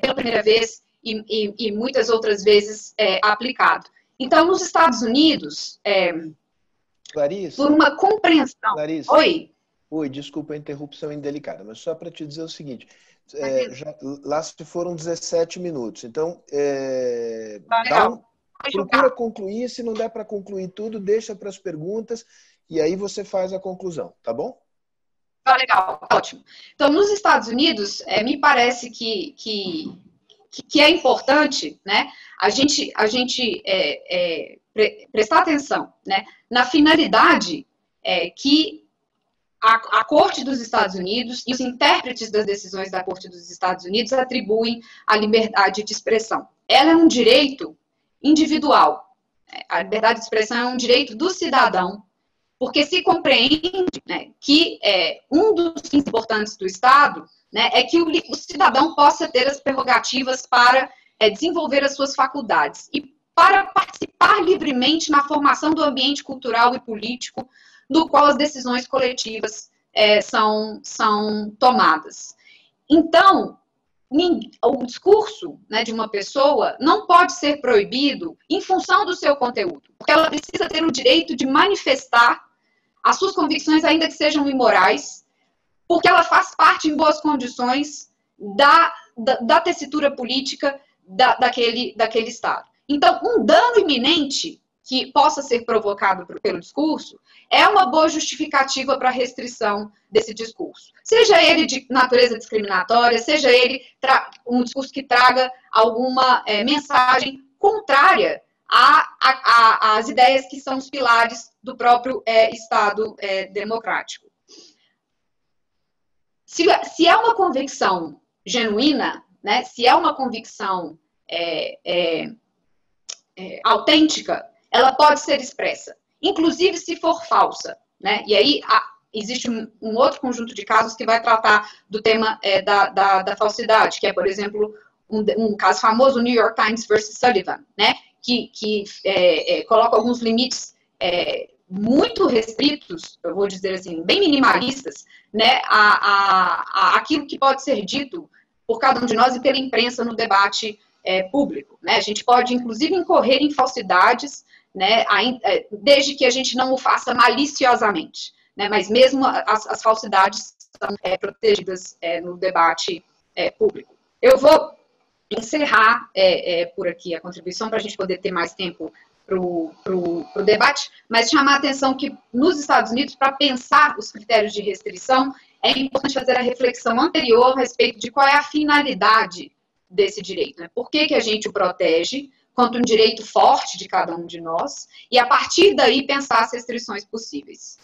pela primeira vez e, e, e muitas outras vezes, aplicado. Então, nos Estados Unidos, Clarice, por uma compreensão... Clarice, Oi? Oi, desculpa a interrupção indelicada, mas só para te dizer o seguinte é, já, lá se foram 17 minutos. Então, é, tá um, procura concluir. Se não der para concluir tudo, deixa para as perguntas e aí você faz a conclusão, tá bom? Tá legal, ótimo. Então, nos Estados Unidos, é, me parece que, que, que, é importante né, a gente, a gente é, é, pre prestar atenção né, na finalidade é, que a, a, Corte dos Estados Unidos e os intérpretes das decisões da Corte dos Estados Unidos atribuem a liberdade de expressão. Ela é um direito individual. A liberdade de expressão é um direito do cidadão, porque se compreende né, que é, um dos importantes do Estado né, é que o, o, cidadão possa ter as prerrogativas para é, desenvolver as suas faculdades e para participar livremente na formação do ambiente cultural e político do qual as decisões coletivas é, são, são tomadas. Então, o discurso né, de uma pessoa não pode ser proibido em função do seu conteúdo, porque ela precisa ter o direito de manifestar as suas convicções, ainda que sejam imorais, porque ela faz parte em boas condições da, da, da tessitura política da, daquele, daquele Estado. Então, um dano iminente que possa ser provocado pelo discurso, é uma boa justificativa para a restrição desse discurso. Seja ele de natureza discriminatória, seja ele um discurso que traga alguma é, mensagem contrária às ideias que são os pilares do próprio é, Estado é, democrático. Se, se é uma convicção genuína, né, se é uma convicção é, é, é, autêntica, ela pode ser expressa, inclusive se for falsa. Né? E aí a, existe um, um, outro conjunto de casos que vai tratar do tema é, da, da, da, falsidade, que é, por exemplo, um, um, caso famoso, New York Times versus Sullivan, né? que, que é, é, coloca alguns limites é, muito restritos, eu vou dizer assim, bem minimalistas, né, a, a, a, aquilo que pode ser dito por cada um de nós e pela imprensa no debate é, público. Né? A gente pode, inclusive, incorrer em falsidades, né, é, desde que a gente não o faça maliciosamente. Né? Mas mesmo as, as falsidades são é, protegidas é, no debate é, público. Eu vou encerrar é, por aqui a contribuição para a gente poder ter mais tempo para o debate, mas chamar a atenção que nos Estados Unidos, para pensar os critérios de restrição, é importante fazer a reflexão anterior a respeito de qual é a finalidade desse direito. Né? Por que, que a gente o protege quanto um direito forte de cada um de nós, e a partir daí pensar as restrições possíveis.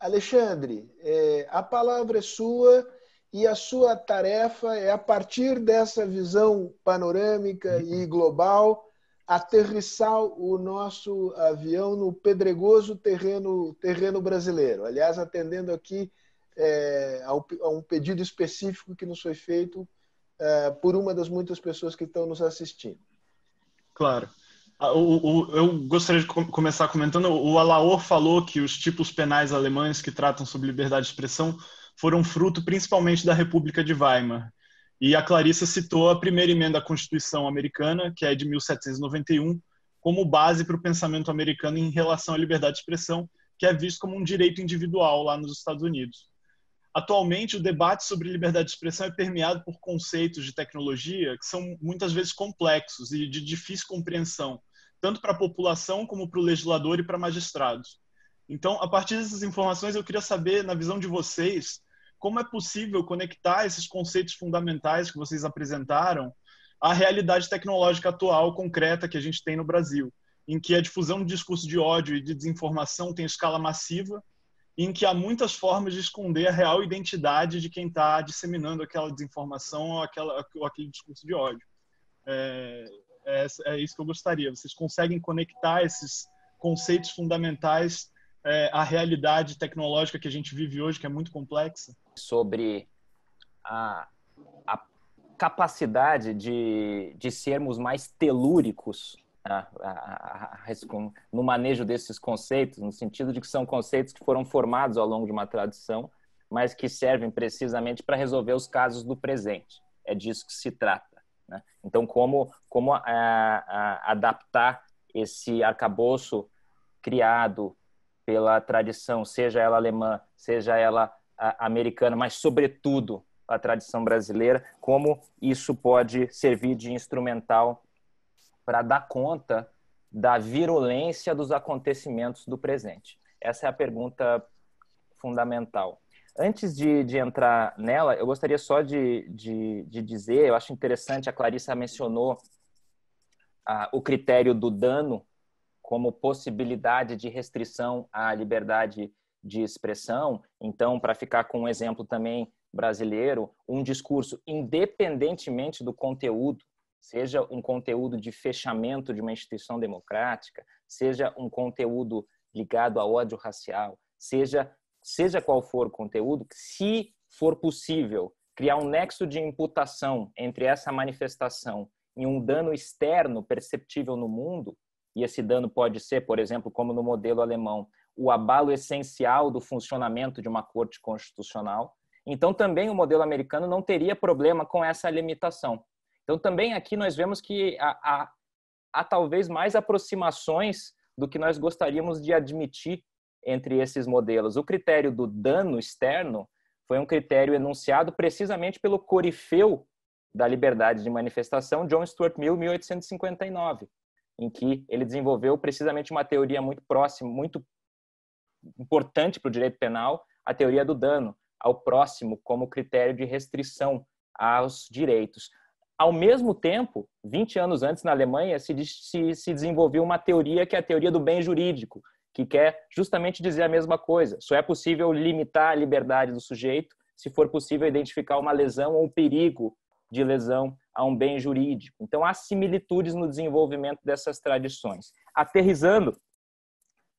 Alexandre, é, a palavra é sua e a sua tarefa é, a partir dessa visão panorâmica e global, aterrissar o nosso avião no pedregoso terreno, terreno brasileiro. Aliás, atendendo aqui é, a, um, pedido específico que nos foi feito é, por uma das muitas pessoas que estão nos assistindo. Claro. Ah, o, o, eu gostaria de começar comentando. O Alaor falou que os tipos penais alemães que tratam sobre liberdade de expressão foram fruto principalmente da República de Weimar. E a Clarissa citou a primeira emenda à Constituição americana, que é de 1791, como base para o pensamento americano em relação à liberdade de expressão, que é visto como um direito individual lá nos Estados Unidos. Atualmente, o debate sobre liberdade de expressão é permeado por conceitos de tecnologia que são muitas vezes complexos e de difícil compreensão, tanto para a população como para o legislador e para magistrados. Então, a partir dessas informações, eu queria saber, na visão de vocês, como é possível conectar esses conceitos fundamentais que vocês apresentaram à realidade tecnológica atual, concreta, que a gente tem no Brasil, em que a difusão de discurso de ódio e de desinformação tem escala massiva, em que há muitas formas de esconder a real identidade de quem está disseminando aquela desinformação ou, aquela, ou aquele discurso de ódio. É, é, é, isso que eu gostaria. Vocês conseguem conectar esses conceitos fundamentais é, à realidade tecnológica que a gente vive hoje, que é muito complexa? sobre a, a capacidade de, de sermos mais telúricos no manejo desses conceitos, no sentido de que são conceitos que foram formados ao longo de uma tradição, mas que servem precisamente para resolver os casos do presente. É disso que se trata. Né? Então, como, como adaptar esse arcabouço criado pela tradição, seja ela alemã, seja ela americana, mas sobretudo a tradição brasileira, como isso pode servir de instrumental para dar conta da virulência dos acontecimentos do presente? Essa é a pergunta fundamental. Antes de, de entrar nela, eu gostaria só de, de, de, dizer, eu acho interessante, a Clarissa mencionou ah, o critério do dano como possibilidade de restrição à liberdade de expressão. Então, para ficar com um exemplo também brasileiro, um discurso, independentemente do conteúdo, seja um conteúdo de fechamento de uma instituição democrática, seja um conteúdo ligado a ódio racial, seja seja qual for o conteúdo, se for possível criar um nexo de imputação entre essa manifestação e um dano externo perceptível no mundo, e esse dano pode ser, por exemplo, como no modelo alemão, o abalo essencial do funcionamento de uma corte constitucional. Então, também o modelo americano não teria problema com essa limitação. Então, também aqui nós vemos que há, há, há talvez mais aproximações do que nós gostaríamos de admitir entre esses modelos. O critério do dano externo foi um critério enunciado precisamente pelo corifeu da liberdade de manifestação, John Stuart Mill, 1859, em que ele desenvolveu precisamente uma teoria muito próxima, muito importante para o direito penal, a teoria do dano ao próximo como critério de restrição aos direitos. Ao mesmo tempo, 20 anos antes, na Alemanha, se, se, se desenvolveu uma teoria que é a teoria do bem jurídico, que quer justamente dizer a mesma coisa. Só é possível limitar a liberdade do sujeito se for possível identificar uma lesão ou um perigo de lesão a um bem jurídico. Então, há similitudes no desenvolvimento dessas tradições. Aterrizando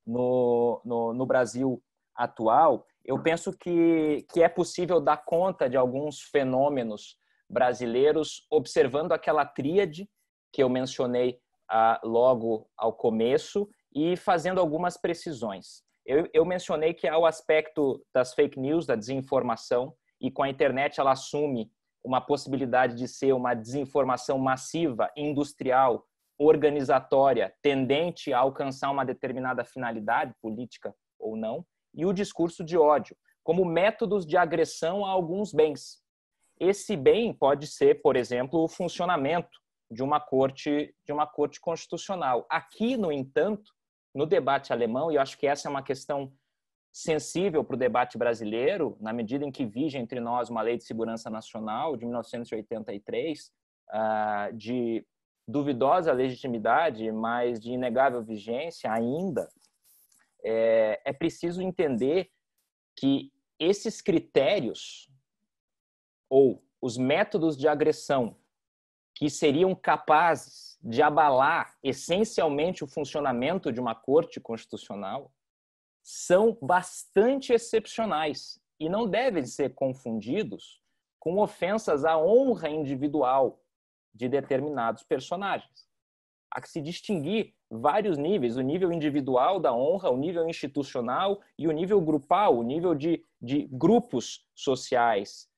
no, no, no Brasil atual, eu penso que, que é possível dar conta de alguns fenômenos brasileiros observando aquela tríade que eu mencionei ah, logo ao começo e fazendo algumas precisões. Eu, eu mencionei que há o aspecto das fake news, da desinformação, e com a internet ela assume uma possibilidade de ser uma desinformação massiva, industrial, organizatória, tendente a alcançar uma determinada finalidade política ou não, e o discurso de ódio, como métodos de agressão a alguns bens. Esse bem pode ser, por exemplo, o funcionamento de uma corte de uma corte constitucional. Aqui, no entanto, no debate alemão, e eu acho que essa é uma questão sensível para o debate brasileiro, na medida em que vige entre nós uma lei de segurança nacional de 1983, ah, de duvidosa legitimidade, mas de inegável vigência ainda, é, é preciso entender que esses critérios ou os métodos de agressão que seriam capazes de abalar essencialmente o funcionamento de uma corte constitucional são bastante excepcionais e não devem ser confundidos com ofensas à honra individual de determinados personagens. Há que se distinguir vários níveis: o nível individual da honra, o nível institucional e o nível grupal, o nível de, de grupos sociais,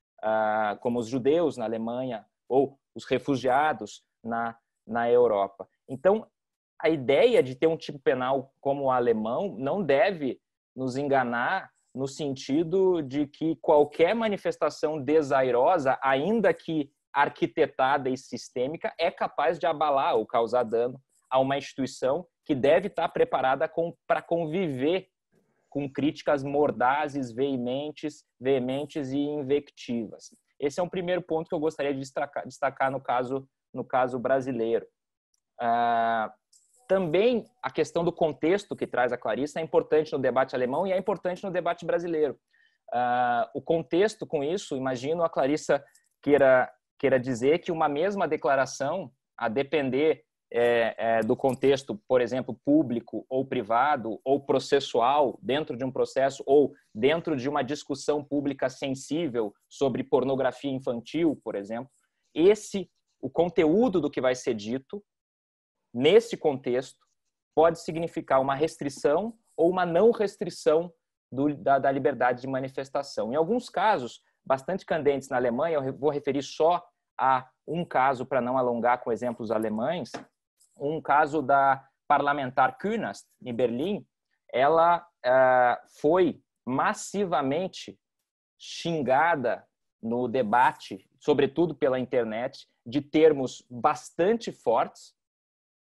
como os judeus na Alemanha ou os refugiados na, na Europa. Então, a ideia de ter um tipo penal como o alemão não deve nos enganar no sentido de que qualquer manifestação desairosa, ainda que arquitetada e sistêmica, é capaz de abalar ou causar dano a uma instituição que deve estar preparada para conviver com críticas mordazes, veementes, veementes e invectivas. Esse é um primeiro ponto que eu gostaria de destacar, destacar no caso no caso brasileiro. Ah, também a questão do contexto que traz a Clarissa é importante no debate alemão e é importante no debate brasileiro. Ah, o contexto com isso, imagino a Clarissa queira queira dizer que uma mesma declaração, a depender é, é, do contexto, por exemplo, público ou privado ou processual, dentro de um processo ou dentro de uma discussão pública sensível sobre pornografia infantil, por exemplo, esse o conteúdo do que vai ser dito nesse contexto pode significar uma restrição ou uma não restrição do, da, da liberdade de manifestação. Em alguns casos bastante candentes na Alemanha, eu vou referir só a um caso para não alongar com exemplos alemães, um caso da parlamentar Künast, em Berlim, ela uh, foi massivamente xingada no debate, sobretudo pela internet, de termos bastante fortes,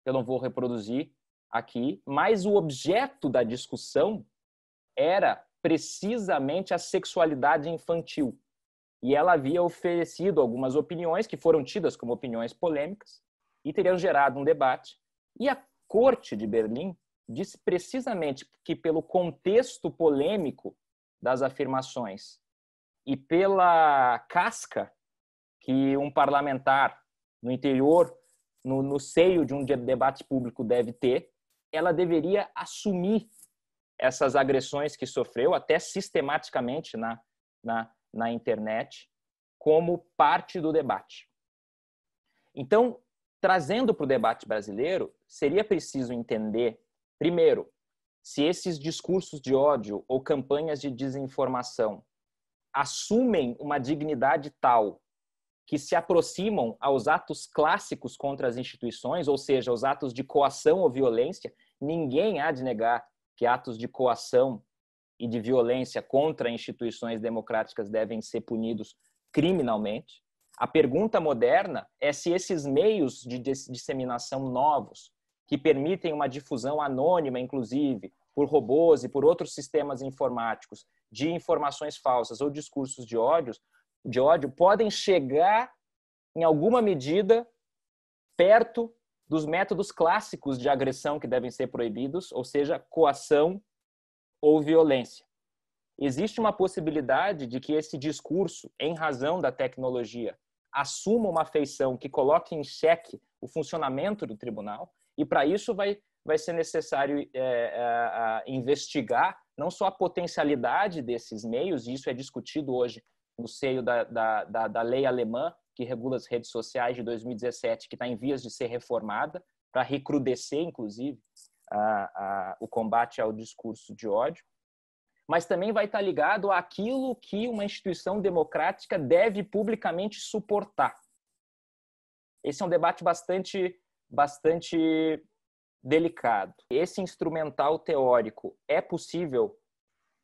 eu não vou reproduzir aqui, mas o objeto da discussão era precisamente a sexualidade infantil. E ela havia oferecido algumas opiniões que foram tidas como opiniões polêmicas, e teriam gerado um debate. E a Corte de Berlim disse precisamente que, pelo contexto polêmico das afirmações e pela casca que um parlamentar no interior, no, no seio de um debate público deve ter, ela deveria assumir essas agressões que sofreu, até sistematicamente na, na, na internet, como parte do debate. Então, trazendo para o debate brasileiro, seria preciso entender, primeiro, se esses discursos de ódio ou campanhas de desinformação assumem uma dignidade tal que se aproximam aos atos clássicos contra as instituições, ou seja, os atos de coação ou violência, ninguém há de negar que atos de coação e de violência contra instituições democráticas devem ser punidos criminalmente. A pergunta moderna é se esses meios de disseminação novos, que permitem uma difusão anônima, inclusive, por robôs e por outros sistemas informáticos, de informações falsas ou discursos de ódio, de ódio podem chegar, em alguma medida, perto dos métodos clássicos de agressão que devem ser proibidos, ou seja, coação ou violência. Existe uma possibilidade de que esse discurso, em razão da tecnologia, assuma uma feição que coloque em xeque o funcionamento do tribunal, e para isso vai, vai ser necessário é, é, investigar não só a potencialidade desses meios, e isso é discutido hoje no seio da, da, da, da lei alemã, que regula as redes sociais de 2017, que está em vias de ser reformada, para recrudescer, inclusive, a, a, o combate ao discurso de ódio. Mas também vai estar ligado àquilo que uma instituição democrática deve publicamente suportar. Esse é um debate bastante, bastante delicado. Esse instrumental teórico é possível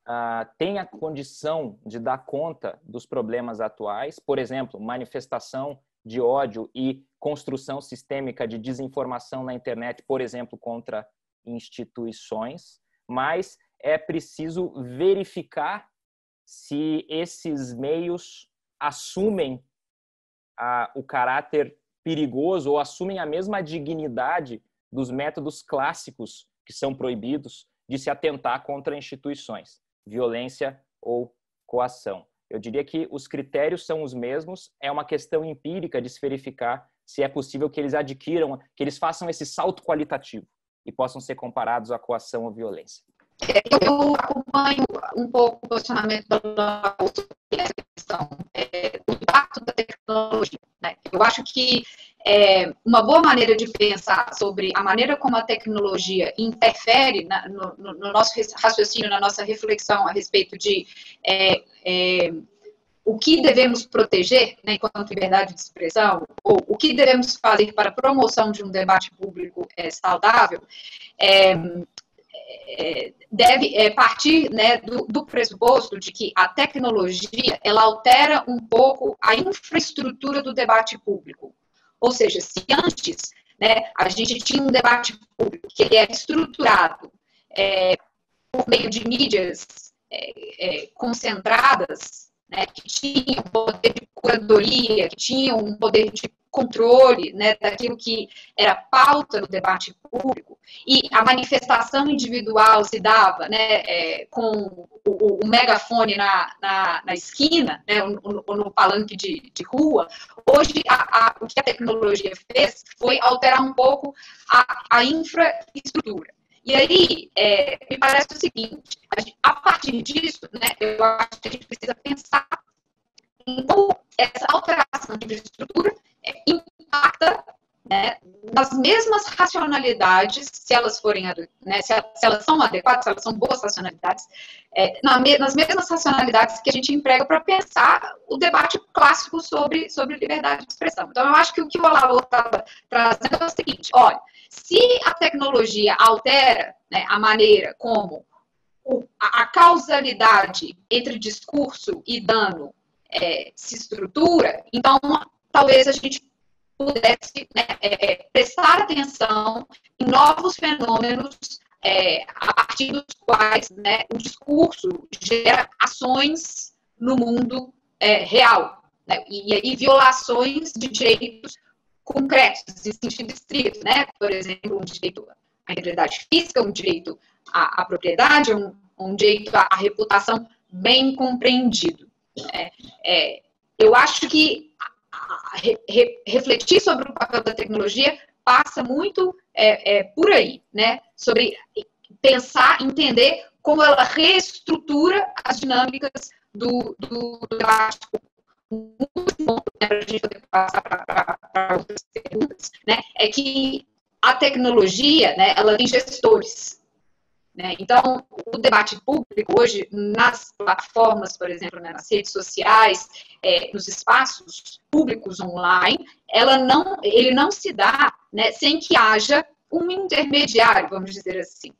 uh, tem a condição de dar conta dos problemas atuais, por exemplo, manifestação de ódio e construção sistêmica de desinformação na internet, por exemplo, contra instituições, mas é preciso verificar se esses meios assumem a, o caráter perigoso ou assumem a mesma dignidade dos métodos clássicos que são proibidos de se atentar contra instituições violência ou coação. Eu diria que os critérios são os mesmos, é uma questão empírica de se verificar se é possível que eles adquiram, que eles façam esse salto qualitativo e possam ser comparados à coação ou violência. Eu acompanho um pouco o posicionamento da essa questão é, do impacto da tecnologia. Né? Eu acho que é, uma boa maneira de pensar sobre a maneira como a tecnologia interfere na, no, no, nosso raciocínio, na nossa reflexão a respeito de é, é, o que devemos proteger né, enquanto liberdade de expressão, ou o que devemos fazer para a promoção de um debate público é, saudável, é, é, deve é, partir né, do, do, pressuposto de que a tecnologia ela altera um pouco a infraestrutura do debate público. Ou seja, se antes né, a gente tinha um debate público que ele era estruturado é, por meio de mídias é, é, concentradas, né, que tinham poder de curadoria, que tinham um poder de controle né, daquilo que era pauta do debate público, e a manifestação individual se dava né, é, com o, o, megafone na, na, na esquina, né, ou, no palanque de, de rua, hoje a, a, o que a tecnologia fez foi alterar um pouco a, a infraestrutura. E aí, é, me parece o seguinte, a partir disso, né, eu acho que a gente precisa pensar em como essa alteração de infraestrutura impacta né, nas mesmas racionalidades, se elas forem, né, se, elas são adequadas, se elas são boas racionalidades, é, nas mesmas racionalidades que a gente emprega para pensar o debate clássico sobre, sobre liberdade de expressão. Então, eu acho que o que o Olavo estava trazendo é o seguinte: olha, se a tecnologia altera né, a maneira como a, causalidade entre discurso e dano é, se estrutura, então talvez a gente pudesse né, é, é, prestar atenção em novos fenômenos é, a partir dos quais né, o discurso gera ações no mundo é, real. Né, e aí violações de direitos concretos, em sentido estrito, né? por exemplo, um direito à integridade física, um direito à, à propriedade, um, um direito à, à, reputação bem compreendido. Né? É, eu acho que re, refletir sobre o papel da tecnologia passa muito é, é, por aí, né? Sobre pensar, entender como ela reestrutura as dinâmicas do, do, do debate último né, para a gente poder passar para outras perguntas, né, é que a tecnologia, né, ela tem gestores, né? Então, o debate público hoje, nas plataformas, por exemplo, né, nas redes sociais, é, nos espaços públicos online, ela não, ele não se dá né, sem que haja um intermediário, vamos dizer assim.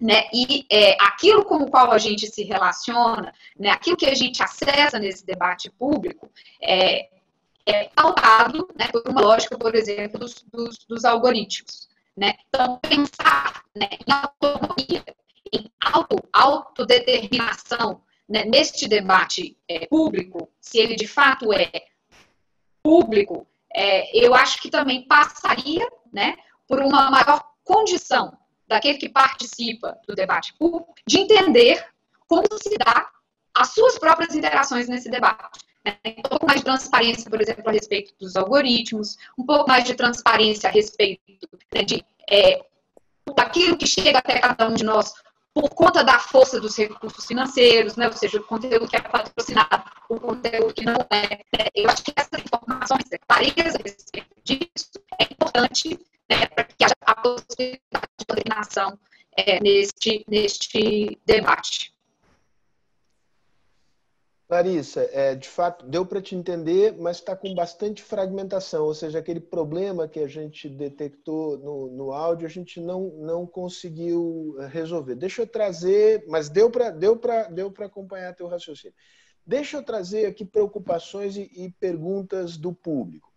Né? E é, aquilo com o qual a gente se relaciona, né, aquilo que a gente acessa nesse debate público, é, é pautado né, por uma lógica, por exemplo, dos, dos, dos algoritmos. Né? Então, pensar né, em autonomia, em auto, autodeterminação né, neste debate é, público, se ele de fato é público, é, eu acho que também passaria né, por uma maior condição daquele que participa do debate público de entender como se dá as suas próprias interações nesse debate. Né? Um pouco mais de transparência, por exemplo, a respeito dos algoritmos, um pouco mais de transparência a respeito né, de é, daquilo que chega até cada um de nós por conta da força dos recursos financeiros, né? ou seja, o conteúdo que é patrocinado, o conteúdo que não é. Né? Eu acho que essas informações, a clareza a respeito disso, é importante né, para que haja a possibilidade de coordenação é, neste, neste debate. Larissa, é, de fato, deu para te entender, mas está com bastante fragmentação, ou seja, aquele problema que a gente detectou no, no áudio, a gente não, não conseguiu resolver. Deixa eu trazer, mas deu para deu deu acompanhar teu raciocínio. Deixa eu trazer aqui preocupações e, e perguntas do público.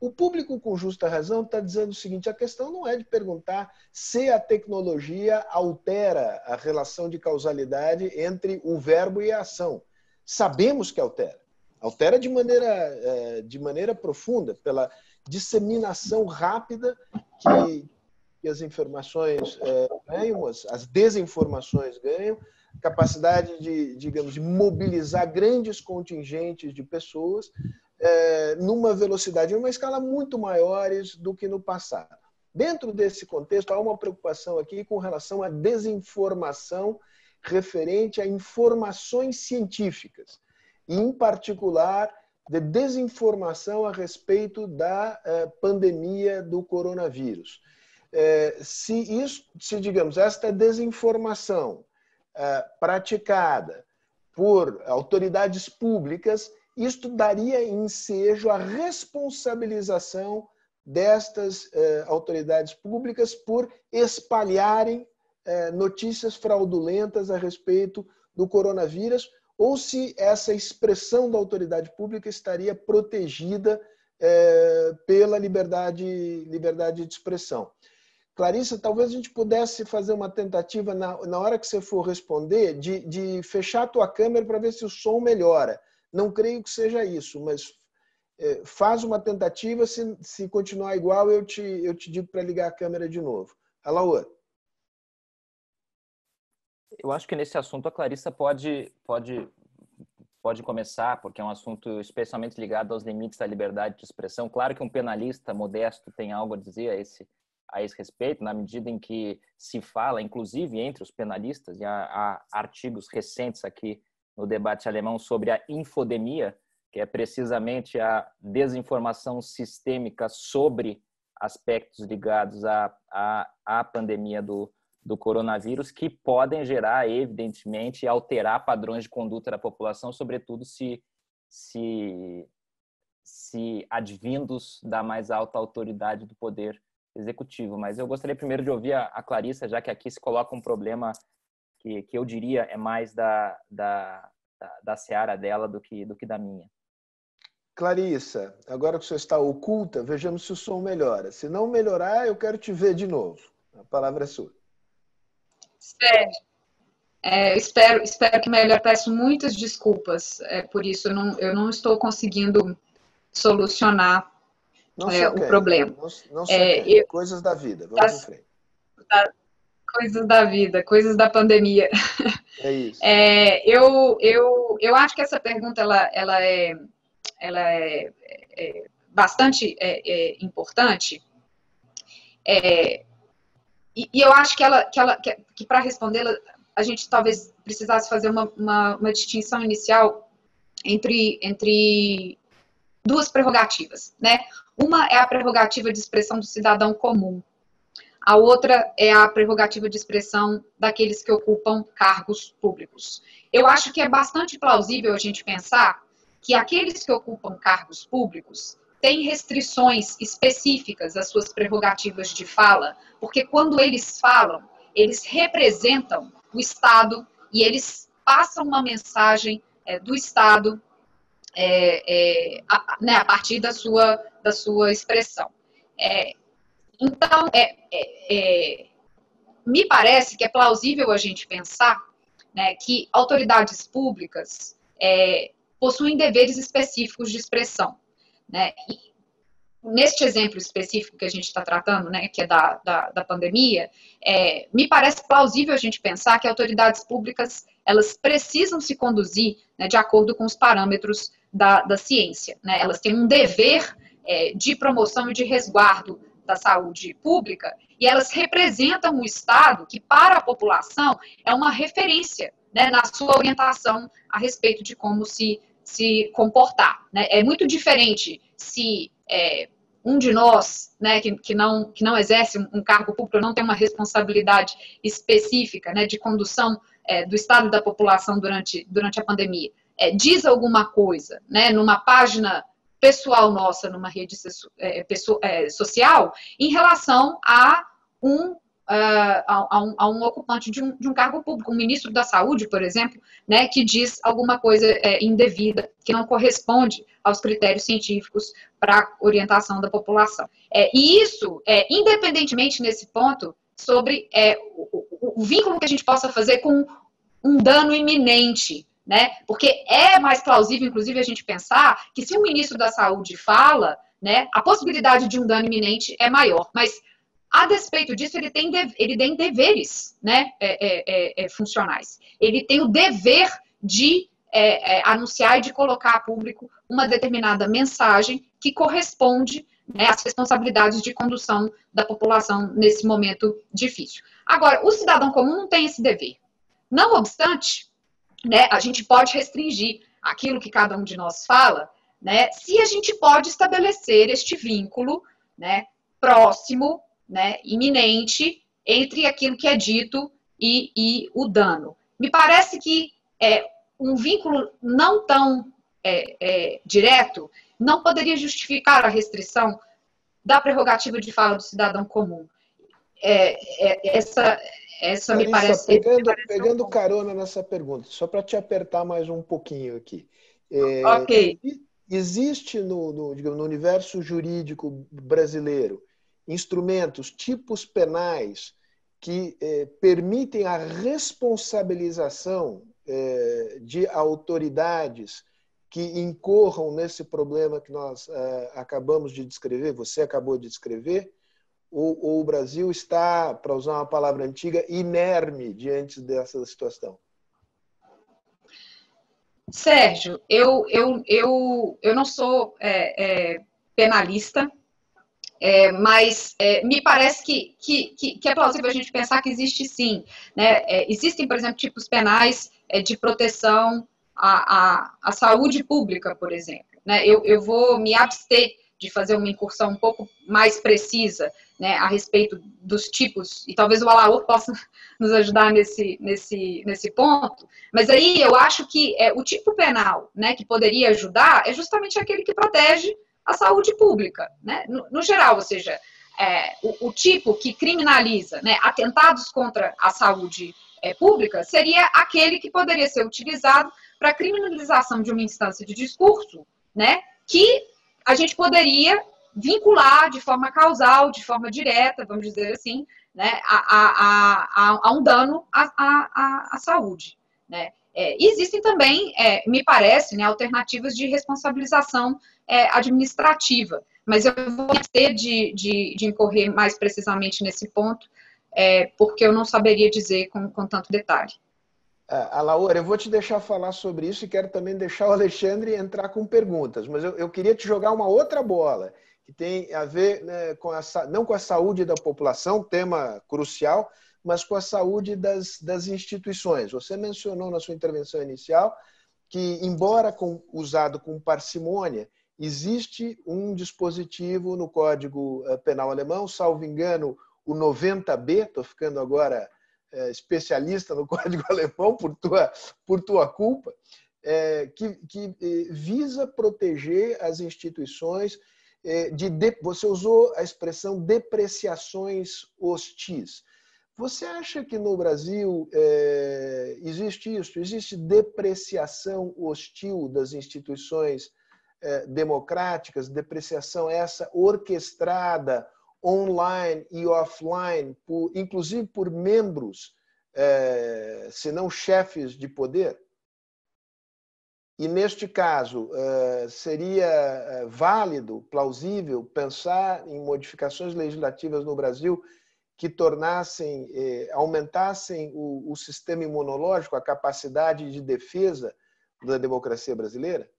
O público, com justa razão, está dizendo o seguinte: a questão não é de perguntar se a tecnologia altera a relação de causalidade entre o verbo e a ação. Sabemos que altera. Altera de maneira, é, de maneira profunda, pela disseminação rápida que, que as informações é, ganham, as, as desinformações ganham, capacidade de, digamos, de mobilizar grandes contingentes de pessoas é, numa velocidade e uma escala muito maiores do que no passado. Dentro desse contexto, há uma preocupação aqui com relação à desinformação referente a informações científicas, e, em particular, de desinformação a respeito da eh, pandemia do coronavírus. Eh, se isso, se digamos, esta desinformação eh, praticada por autoridades públicas isto daria ensejo à responsabilização destas autoridades públicas por espalharem eh, notícias fraudulentas a respeito do coronavírus, ou se essa expressão da autoridade pública estaria protegida eh, pela liberdade, liberdade de expressão. Clarissa, talvez a gente pudesse fazer uma tentativa, na, na hora que você for responder, de, de fechar a tua câmera para ver se o som melhora. Não creio que seja isso, mas é, faz uma tentativa. Se, se continuar igual, eu te, eu te digo para ligar a câmera de novo. Alaor. Eu acho que nesse assunto a Clarissa pode, pode, pode começar, porque é um assunto especialmente ligado aos limites da liberdade de expressão. Claro que um penalista modesto tem algo a dizer a esse, a esse respeito, na medida em que se fala, inclusive entre os penalistas, e há, há artigos recentes aqui no debate alemão sobre a infodemia, que é precisamente a desinformação sistêmica sobre aspectos ligados à, à, à pandemia do, do coronavírus, que podem gerar, evidentemente, alterar padrões de conduta da população, sobretudo se, se, se advindos da mais alta autoridade do poder executivo. Mas eu gostaria primeiro de ouvir a, a Clarissa, já que aqui se coloca um problema que, que eu diria é mais da, da, da, da seara dela do que, do que da minha. Clarissa, agora que você está oculta, vejamos se o som melhora. Se não melhorar, eu quero te ver de novo. A palavra é sua. Sérgio, é, espero, espero que melhore. Peço muitas desculpas é, por isso. Eu não, eu não estou conseguindo solucionar é, o problema. Não, não é, eu, Coisas da vida. Vamos em frente. Tá, coisas da vida, coisas da pandemia. É isso. (laughs) É, eu, eu, eu acho que essa pergunta ela, ela é, ela é, é bastante é, é importante. É, e, e, eu acho que ela, que, ela, que, que para respondê-la, a gente talvez precisasse fazer uma, uma, uma distinção inicial entre, entre duas prerrogativas, né? Uma é a prerrogativa de expressão do cidadão comum, a outra é a prerrogativa de expressão daqueles que ocupam cargos públicos. Eu acho que é bastante plausível a gente pensar que aqueles que ocupam cargos públicos têm restrições específicas às suas prerrogativas de fala, porque quando eles falam, eles representam o Estado e eles passam uma mensagem é, do Estado é, é, a, né, a, partir da sua, da sua expressão. É, então, é, é, me parece que é plausível a gente pensar né, que autoridades públicas possuem deveres específicos de expressão. Né? E, neste exemplo específico que a gente está tratando, né, que é da, da, da pandemia, é, me parece plausível a gente pensar que autoridades públicas elas precisam se conduzir né, de acordo com os parâmetros da, da ciência. Né? Elas têm um dever é, de promoção e de resguardo da saúde pública e elas representam o Estado que, para a população, é uma referência né, na sua orientação a respeito de como se, se comportar. Né? É muito diferente se é, um de nós, né, que, que, não, que não exerce um cargo público, não tem uma responsabilidade específica né, de condução é, do estado da população durante, durante a pandemia, é, diz alguma coisa né, numa página pessoal nossa, numa rede é, é, social, em relação a um uh, a, um, a, um, ocupante de um, de um, cargo público, um ministro da Saúde, por exemplo, né, que diz alguma coisa é, indevida, que não corresponde aos critérios científicos para orientação da população. É, e isso, é, independentemente nesse ponto, sobre é, o, o, o vínculo que a gente possa fazer com um dano iminente né? Porque é mais plausível, inclusive, a gente pensar que se o ministro da Saúde fala, né, a possibilidade de um dano iminente é maior. Mas a despeito disso, ele tem, ele tem deveres né, é, é, é, é, funcionais. Ele tem o dever de é, é, anunciar e de colocar a público uma determinada mensagem que corresponde né, às responsabilidades de condução da população nesse momento difícil. Agora, o cidadão comum não tem esse dever. Não obstante, né, a gente pode restringir aquilo que cada um de nós fala, né, se a gente pode estabelecer este vínculo né, próximo né, iminente entre aquilo que é dito e, e o dano. Me parece que é, um vínculo não tão é, é, direto não poderia justificar a restrição da prerrogativa de fala do cidadão comum. É, é, essa, essa me parece. Pegando, me parece pegando um carona nessa pergunta, só para te apertar mais um pouquinho aqui. É, ok. Existe no, no, digamos, no universo jurídico brasileiro instrumentos, tipos penais que eh, permitem a responsabilização eh, de autoridades que incorram nesse problema que nós eh, acabamos de descrever, você acabou de descrever, ou, ou o Brasil está, para usar uma palavra antiga, inerme diante dessa situação? Sérgio, eu, eu, eu, eu não sou é, é, penalista, é, mas é, me parece que, que, que, é plausível a gente pensar que existe sim. Né? É, existem, por exemplo, tipos penais é, de proteção à, à, à, saúde pública, por exemplo. Né? Eu, eu vou me abster de fazer uma incursão um pouco mais precisa né, a respeito dos tipos, e talvez o Alaor possa (laughs) nos ajudar nesse, nesse, nesse ponto, mas aí eu acho que é, o tipo penal né, que poderia ajudar é justamente aquele que protege a saúde pública, né? no, no geral, ou seja, é, o, o, tipo que criminaliza né, atentados contra a saúde é, pública seria aquele que poderia ser utilizado para criminalização de uma instância de discurso, né, que a gente poderia vincular de forma causal, de forma direta, vamos dizer assim, né, a, a, a, a um dano à, à, à saúde. Né. É, existem também, é, me parece, né, alternativas de responsabilização é, administrativa, mas eu vou ter de, de, de, incorrer mais precisamente nesse ponto, é, porque eu não saberia dizer com, com tanto detalhe. É, a Laura, eu vou te deixar falar sobre isso e quero também deixar o Alexandre entrar com perguntas, mas eu, eu queria te jogar uma outra bola, que tem a ver né, com a, não com a saúde da população, tema crucial, mas com a saúde das, das instituições. Você mencionou na sua intervenção inicial que, embora com, usado com parcimônia, existe um dispositivo no Código eh, Penal Alemão, salvo engano, o 90B, estou ficando agora é, especialista no (laughs) Código Alemão por tua, por tua culpa, é, que, que visa proteger as instituições é, de, de, Você usou a expressão depreciações hostis. Você acha que no Brasil é, existe isso? Existe depreciação hostil das instituições é, democráticas, depreciação essa orquestrada online e offline, por, inclusive por membros, é, se não chefes de poder? E neste caso, é, seria é, válido, plausível, pensar em modificações legislativas no Brasil que tornassem, é, aumentassem o, o sistema imunológico, a capacidade de defesa da democracia brasileira?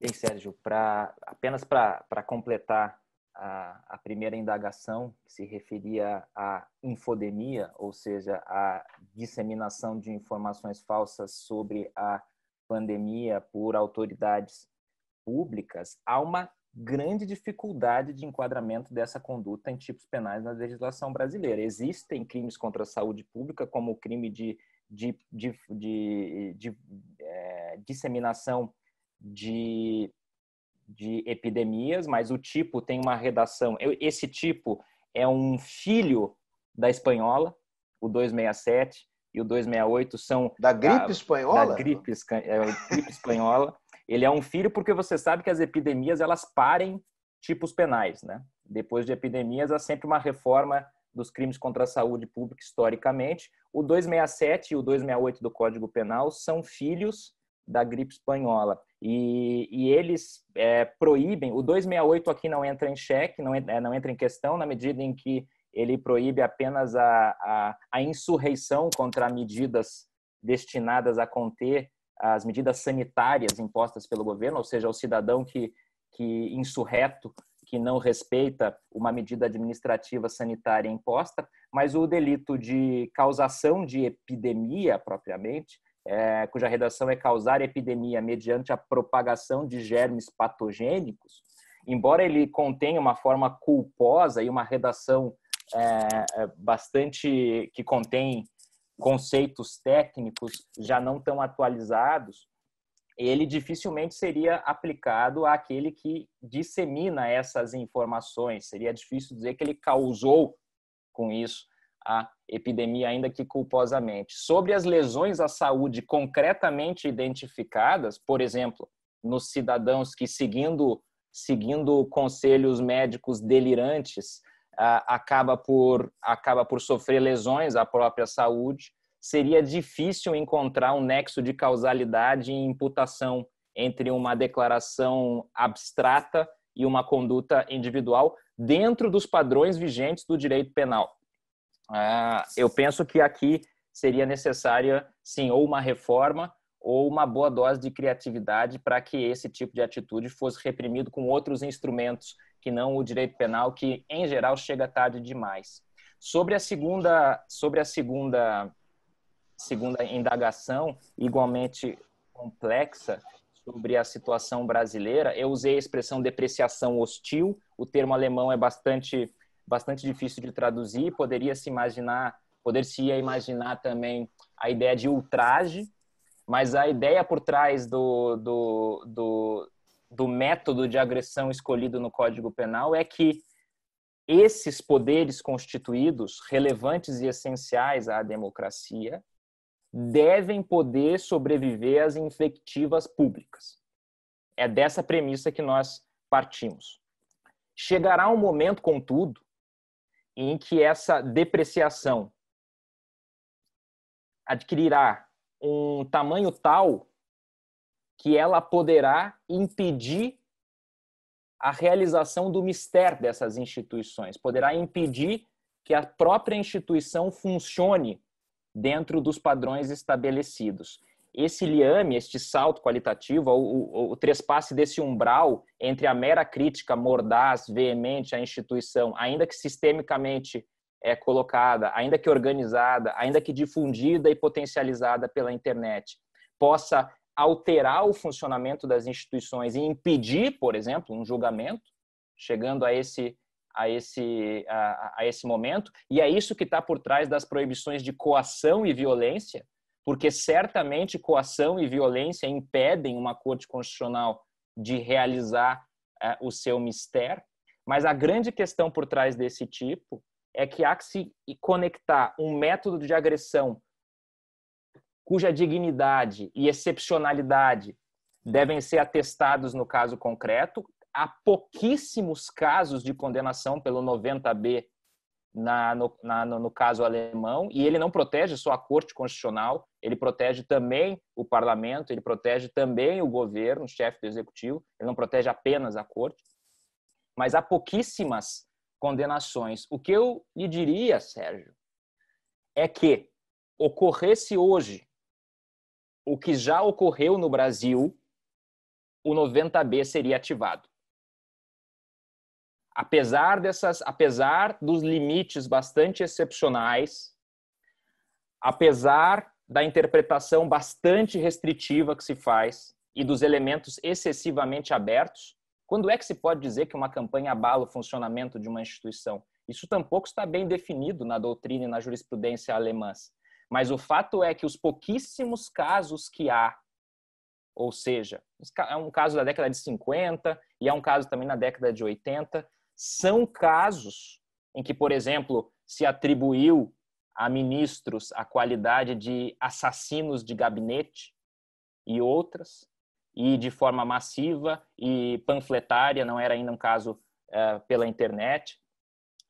Bem, Sérgio, pra, apenas para completar a, a, primeira indagação, que se referia à infodemia, ou seja, à disseminação de informações falsas sobre a pandemia por autoridades públicas, há uma grande dificuldade de enquadramento dessa conduta em tipos penais na legislação brasileira. Existem crimes contra a saúde pública, como o crime de, de, de, de, de é, disseminação de, de epidemias, mas o tipo tem uma redação. Esse tipo é um filho da espanhola, o 267 e o 268 são da gripe espanhola. Da gripe, é, gripe espanhola. Ele é um filho porque você sabe que as epidemias elas parem tipos penais, né? Depois de epidemias há sempre uma reforma dos crimes contra a saúde pública historicamente. O 267 e o 268 do Código Penal são filhos da gripe espanhola. E, e eles é, proíbem, o 268 aqui não entra em xeque, não, é, não entra em questão, na medida em que ele proíbe apenas a, a, a insurreição contra medidas destinadas a conter as medidas sanitárias impostas pelo governo, ou seja, o cidadão que, que insurreto, que não respeita uma medida administrativa sanitária imposta, mas o delito de causação de epidemia propriamente, é, cuja redação é causar epidemia mediante a propagação de germes patogênicos, embora ele contenha uma forma culposa e uma redação é, é bastante que contém conceitos técnicos já não tão atualizados, ele dificilmente seria aplicado àquele que dissemina essas informações. Seria difícil dizer que ele causou com isso a epidemia, ainda que culposamente. Sobre as lesões à saúde concretamente identificadas, por exemplo, nos cidadãos que, seguindo, seguindo conselhos médicos delirantes, acaba por, acaba por sofrer lesões à própria saúde, seria difícil encontrar um nexo de causalidade e imputação entre uma declaração abstrata e uma conduta individual dentro dos padrões vigentes do direito penal. Eu penso que aqui seria necessária, sim, ou uma reforma ou uma boa dose de criatividade para que esse tipo de atitude fosse reprimido com outros instrumentos que não o direito penal, que em geral chega tarde demais. Sobre a segunda, sobre a segunda, segunda indagação, igualmente complexa, sobre a situação brasileira, eu usei a expressão depreciação hostil. O termo alemão é bastante, bastante difícil de traduzir. Poderia se imaginar, poder-se imaginar também a ideia de ultraje, mas a ideia por trás do, do, do, do método de agressão escolhido no Código Penal é que esses poderes constituídos, relevantes e essenciais à democracia, devem poder sobreviver às infectivas públicas. É dessa premissa que nós partimos. Chegará um momento, contudo, em que essa depreciação adquirirá um tamanho tal que ela poderá impedir a realização do mistério dessas instituições, poderá impedir que a própria instituição funcione dentro dos padrões estabelecidos. Esse liame, este salto qualitativo, o, o, o trespasse desse umbral entre a mera crítica mordaz, veemente à instituição, ainda que sistemicamente é colocada, ainda que organizada, ainda que difundida e potencializada pela internet, possa alterar o funcionamento das instituições e impedir, por exemplo, um julgamento, chegando a esse a esse a, a esse momento e é isso que está por trás das proibições de coação e violência, porque certamente coação e violência impedem uma corte constitucional de realizar é, o seu mistério, mas a grande questão por trás desse tipo é que há que se conectar um método de agressão cuja dignidade e excepcionalidade devem ser atestados no caso concreto. Há pouquíssimos casos de condenação pelo 90B na, no, na, no, caso alemão, e ele não protege só a Corte Constitucional, ele protege também o parlamento, ele protege também o governo, o chefe do executivo, ele não protege apenas a Corte. Mas há pouquíssimas condenações. O que eu lhe diria, Sérgio, é que ocorresse hoje o que já ocorreu no Brasil o 90B seria ativado. Apesar dessas, apesar dos limites bastante excepcionais, apesar da interpretação bastante restritiva que se faz e dos elementos excessivamente abertos, quando é que se pode dizer que uma campanha abala o funcionamento de uma instituição? Isso tampouco está bem definido na doutrina e na jurisprudência alemãs. Mas o fato é que os pouquíssimos casos que há, ou seja, é um caso da década de 50 e é um caso também na década de 80, são casos em que, por exemplo, se atribuiu a ministros a qualidade de assassinos de gabinete e outras, e de forma massiva e panfletária, não era ainda um caso uh, pela internet.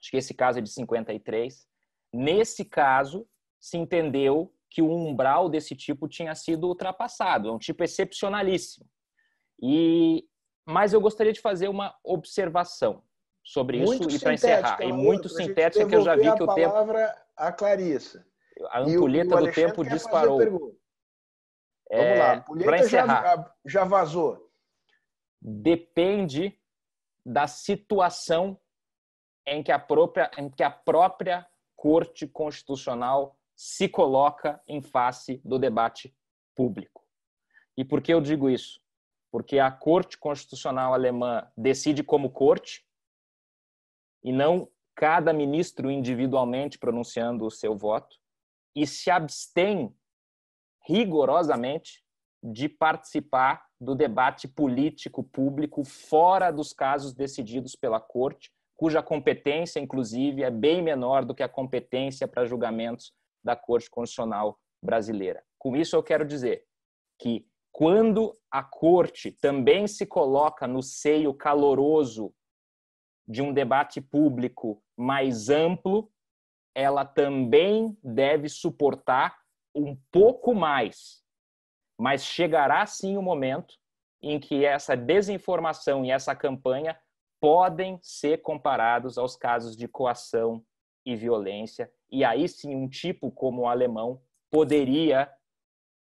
Acho que esse caso é de 53. Nesse caso, se entendeu que o umbral desse tipo tinha sido ultrapassado, é um tipo excepcionalíssimo. E mas eu gostaria de fazer uma observação sobre muito isso e para encerrar. E muito sintética que eu já vi que o tempo a Clarissa. A ampulheta do tempo disparou. Vamos é, lá, a ampulheta já, já vazou. Depende da situação em que a própria, em que a própria Corte Constitucional se coloca em face do debate público. E por que eu digo isso? Porque a Corte Constitucional alemã decide como corte e não cada ministro individualmente pronunciando o seu voto e se abstém rigorosamente de participar do debate político público fora dos casos decididos pela Corte, cuja competência, inclusive, é bem menor do que a competência para julgamentos da Corte Constitucional brasileira. Com isso, eu quero dizer que quando a Corte também se coloca no seio caloroso de um debate público mais amplo, ela também deve suportar um pouco mais. Mas chegará sim o momento em que essa desinformação e essa campanha podem ser comparados aos casos de coação e violência, e aí sim um tipo como o alemão poderia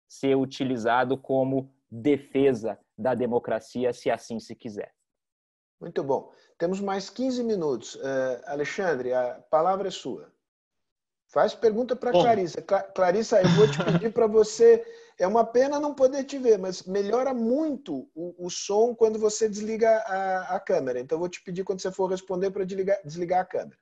ser utilizado como defesa da democracia, se assim se quiser. Muito bom. Temos mais 15 minutos. Uh, Alexandre, a palavra é sua. Faz pergunta para Clarissa. Clarissa, eu vou te pedir para você. É uma pena não poder te ver, mas melhora muito o, o som quando você desliga a, a, câmera. Então, eu vou te pedir, quando você for responder, para desligar, desligar a câmera.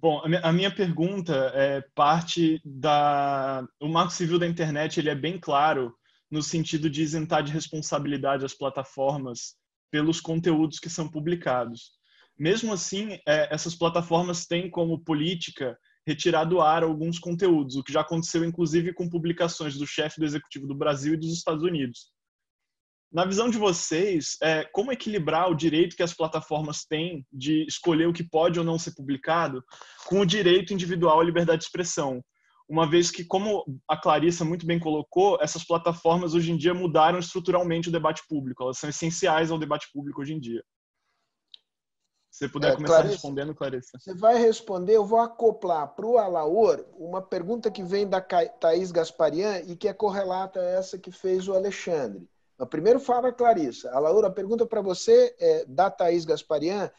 Bom, a minha pergunta é parte da. O Marco Civil da Internet ele é bem claro no sentido de isentar de responsabilidade as plataformas pelos conteúdos que são publicados. Mesmo assim, é, essas plataformas têm como política retirar do ar alguns conteúdos, o que já aconteceu inclusive com publicações do chefe do executivo do Brasil e dos Estados Unidos. Na visão de vocês, é, como equilibrar o direito que as plataformas têm de escolher o que pode ou não ser publicado com o direito individual à liberdade de expressão? uma vez que, como a Clarissa muito bem colocou, essas plataformas hoje em dia mudaram estruturalmente o debate público, elas são essenciais ao debate público hoje em dia. Se você puder é, começar Clarissa, respondendo, Clarissa. Você vai responder, eu vou acoplar para o Alaor uma pergunta que vem da Thaís Gasparian e que é correlata a essa que fez o Alexandre. Primeiro fala, Clarissa. Alaor, a pergunta para você é, da Thaís Gasparian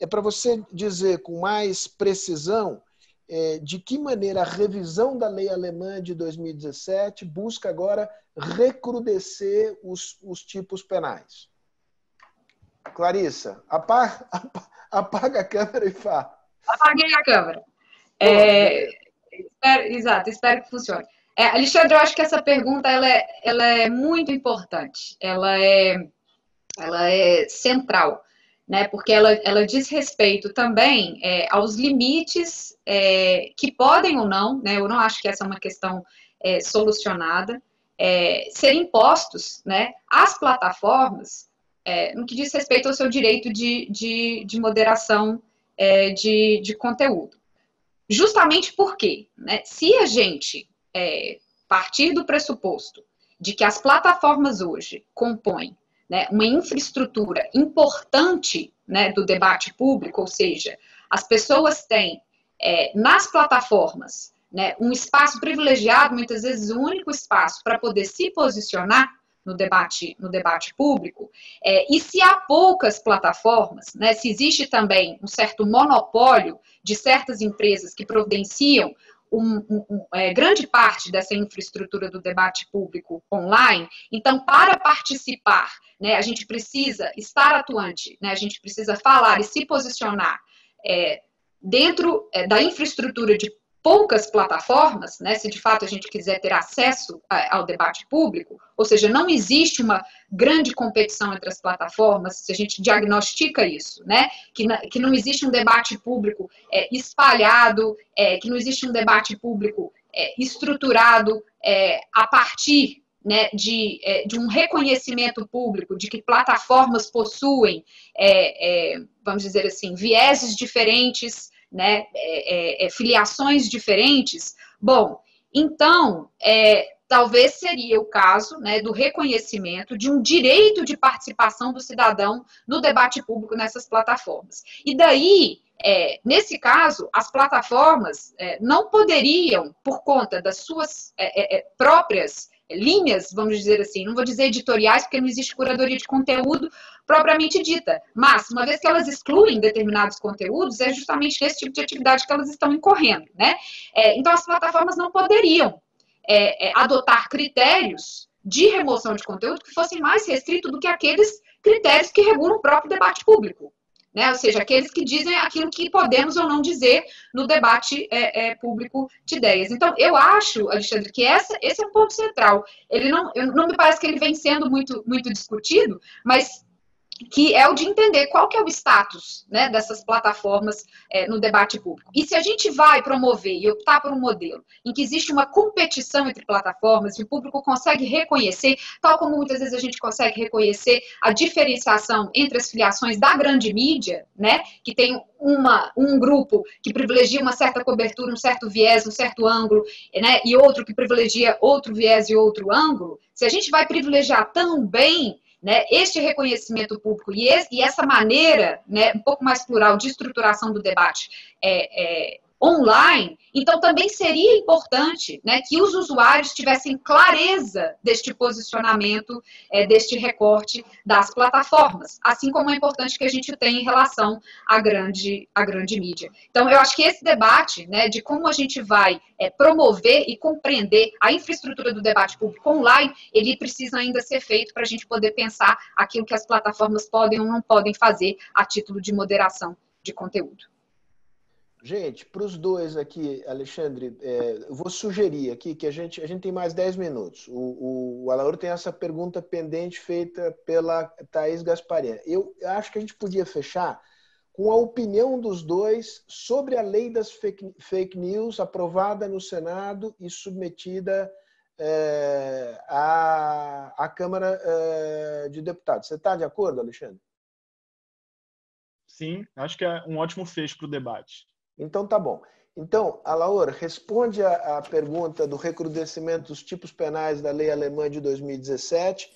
é para você dizer com mais precisão é, de que maneira a revisão da lei alemã de 2017 busca agora recrudescer os, os tipos penais. Clarissa, apaga, (laughs) apaga a câmera e fala. Apaguei a câmera. É, espero, exato, espero que funcione. É, Alexandre, eu acho que essa pergunta ela é, ela é muito importante, ela é, ela é central né, porque ela, ela diz respeito também é, aos limites é, que podem ou não, né, eu não acho que essa é uma questão é, solucionada, é, serem impostos né, às plataformas no que diz respeito ao seu direito de, de, de moderação de, de conteúdo. Justamente porque, né, se a gente partir do pressuposto de que as plataformas hoje compõem né, uma infraestrutura importante né, do debate público, ou seja, as pessoas têm é, nas plataformas né, um espaço privilegiado, muitas vezes o único espaço para poder se posicionar, no debate, no debate público. É, e se há poucas plataformas, né, se existe também um certo monopólio de certas empresas que providenciam um, um, é, grande parte dessa infraestrutura do debate público online. Então, para participar, né, a gente precisa estar atuante, né, a gente precisa falar e se posicionar é, dentro é, da infraestrutura de poucas plataformas, né, se de fato a gente quiser ter acesso ao debate público, ou seja, não existe uma grande competição entre as plataformas, se a gente diagnostica isso, né, que, que não existe um debate público é, espalhado, é, que não existe um debate público é, estruturado é, a partir né, de, é, de, um reconhecimento público de que plataformas possuem, é, é, vamos dizer assim, vieses diferentes, né, é, é, é, filiações diferentes, bom, então, é, talvez seria o caso né, do reconhecimento de um direito de participação do cidadão no debate público nessas plataformas. E daí, é, nesse caso, as plataformas é, não poderiam, por conta das suas é, próprias linhas, vamos dizer assim, não vou dizer editoriais, porque não existe curadoria de conteúdo propriamente dita, mas uma vez que elas excluem determinados conteúdos, é justamente nesse tipo de atividade que elas estão incorrendo, né? É, então, as plataformas não poderiam é, é, adotar critérios de remoção de conteúdo que fossem mais restritos do que aqueles critérios que regulam o próprio debate público né? Ou seja, aqueles que dizem aquilo que podemos ou não dizer no debate é, é, público de ideias. Então, eu acho, Alexandre, que essa, esse é um ponto central. Ele não, não me parece que ele vem sendo muito, muito discutido, mas que é o de entender qual que é o status né, dessas plataformas é, no debate público. E se a gente vai promover e optar por um modelo em que existe uma competição entre plataformas e o público consegue reconhecer, tal como muitas vezes a gente consegue reconhecer a diferenciação entre as filiações da grande mídia, né, que tem uma, um grupo que privilegia uma certa cobertura, um certo viés, um certo ângulo, né, e outro que privilegia outro viés e outro ângulo, se a gente vai privilegiar também né, este reconhecimento público e, esse, e, essa maneira né, um pouco mais plural de estruturação do debate é, é, online, então também seria importante né, que os usuários tivessem clareza deste posicionamento, é, deste recorte das plataformas, assim como é importante que a gente tenha em relação à grande, à grande mídia. Então, eu acho que esse debate né, de como a gente vai é, promover e compreender a infraestrutura do debate público online, ele precisa ainda ser feito para a gente poder pensar aquilo que as plataformas podem ou não podem fazer a título de moderação de conteúdo. Gente, para os dois aqui, Alexandre, é, eu vou sugerir aqui que a gente, a gente tem mais 10 minutos. O, o, o Alauro tem essa pergunta pendente feita pela Thaís Gasparian. Eu acho que a gente podia fechar com a opinião dos dois sobre a lei das fake, fake news aprovada no Senado e submetida é, à, à Câmara é, de Deputados. Você está de acordo, Alexandre? Sim, acho que é um ótimo fecho para o debate. Então, tá bom. Então, Alaor, responde a, a, pergunta do recrudescimento dos tipos penais da lei alemã de 2017.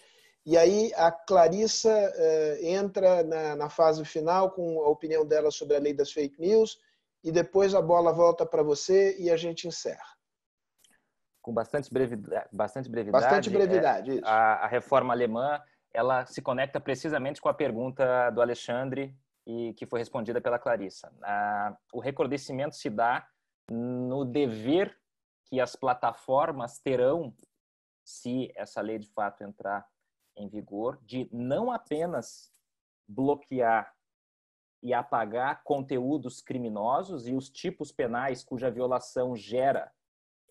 E aí a Clarissa eh, entra na, na, fase final com a opinião dela sobre a lei das fake news. E depois a bola volta para você e a gente encerra. Com bastante brevidade. Bastante brevidade, bastante brevidade é, a, a reforma alemã ela se conecta precisamente com a pergunta do Alexandre e que foi respondida pela Clarissa. Ah, o recrudescimento se dá no dever que as plataformas terão, se essa lei de fato entrar em vigor, de não apenas bloquear e apagar conteúdos criminosos e os tipos penais cuja violação gera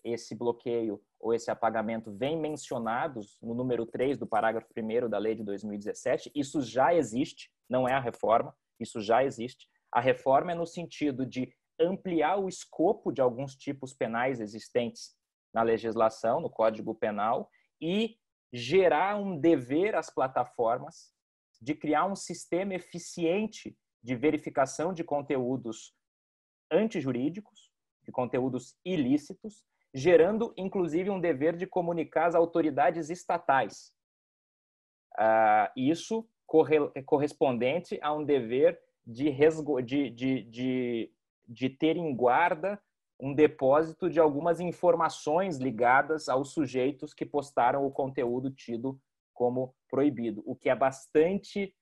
esse bloqueio ou esse apagamento vem mencionados no número 3 do parágrafo 1 da lei de 2017. Isso já existe, não é a reforma isso já existe. A reforma é no sentido de ampliar o escopo de alguns tipos penais existentes na legislação, no Código Penal, e gerar um dever às plataformas de criar um sistema eficiente de verificação de conteúdos antijurídicos, de conteúdos ilícitos, gerando inclusive um dever de comunicar às autoridades estatais. Uh, isso correspondente a um dever de, de, de, de, de ter em guarda um depósito de algumas informações ligadas aos sujeitos que postaram o conteúdo tido como proibido, o que é bastante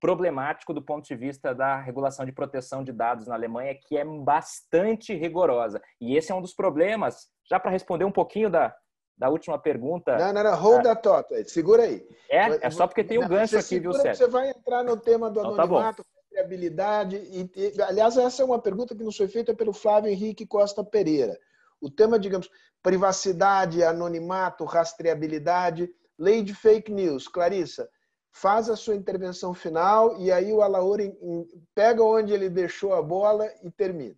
problemático do ponto de vista da regulação de proteção de dados na Alemanha, que é bastante rigorosa. E esse é um dos problemas, já para responder um pouquinho da, da última pergunta. Não, não, não, hold a thought, segura aí. É, é só porque tem o um gancho aqui, viu, Sérgio? Você vai entrar no tema do então, tá anonimato, tá rastreabilidade. E, e, aliás, essa é uma pergunta que nos foi feita pelo Flávio Henrique Costa Pereira. O tema, digamos, privacidade, anonimato, rastreabilidade, lei de fake news. Clarissa, faz a sua intervenção final e aí o Alaor pega onde ele deixou a bola e termina.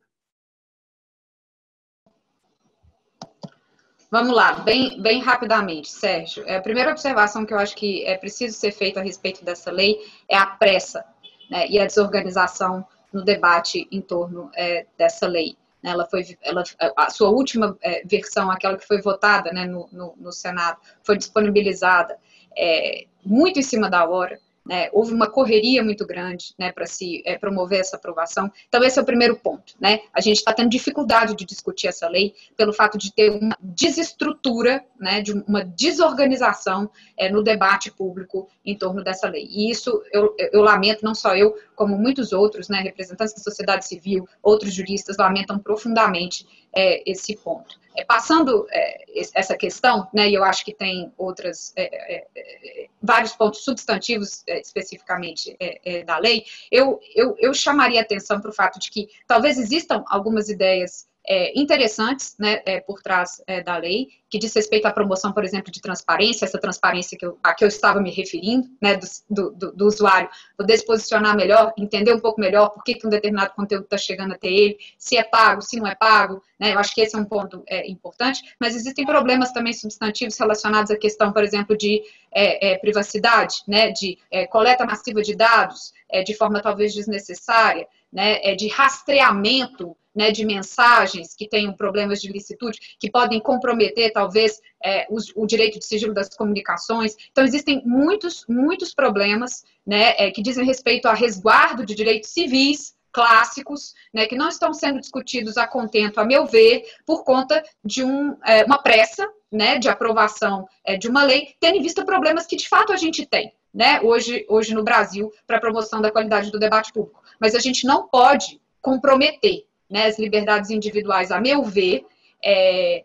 Vamos lá, bem, bem rapidamente, Sérgio. É, a primeira observação que eu acho que é preciso ser feita a respeito dessa lei é a pressa né, e a desorganização no debate em torno é, dessa lei. Ela foi, ela, a sua última é, versão, aquela que foi votada né, no, no, no Senado, foi disponibilizada é, muito em cima da hora. Né, houve uma correria muito grande né, para se é, promover essa aprovação. Então, esse é o primeiro ponto. Né? A gente está tendo dificuldade de discutir essa lei pelo fato de ter uma desestrutura, né, de uma desorganização é, no debate público em torno dessa lei. E isso eu, eu lamento, não só eu, como muitos outros, né, representantes da sociedade civil, outros juristas, lamentam profundamente é, esse ponto. É, passando é, essa questão, né, e eu acho que tem outras, é, é, é, vários pontos substantivos especificamente da lei, eu, eu, eu chamaria atenção para o fato de que talvez existam algumas ideias é, interessantes né, é, por trás é, da lei, que diz respeito à promoção, por exemplo, de transparência, essa transparência que eu, a que eu estava me referindo, né, do, do, do usuário, poder se posicionar melhor, entender um pouco melhor por que, que um determinado conteúdo está chegando até ele, se é pago, se não é pago, né, eu acho que esse é um ponto é, importante, mas existem problemas também substantivos relacionados à questão, por exemplo, de é, é, privacidade, né, de coleta massiva de dados, de forma talvez desnecessária, né, de rastreamento né, de mensagens que tenham problemas de licitude, que podem comprometer, talvez, é, o, o, direito de sigilo das comunicações. Então, existem muitos, muitos problemas né, é, que dizem respeito a resguardo de direitos civis, clássicos, né, que não estão sendo discutidos a contento, a meu ver, por conta de um, é, uma pressa né, de aprovação é, de uma lei, tendo em vista problemas que de fato a gente tem. Né, hoje, hoje no Brasil, para a promoção da qualidade do debate público. Mas a gente não pode comprometer né, as liberdades individuais, a meu ver, é,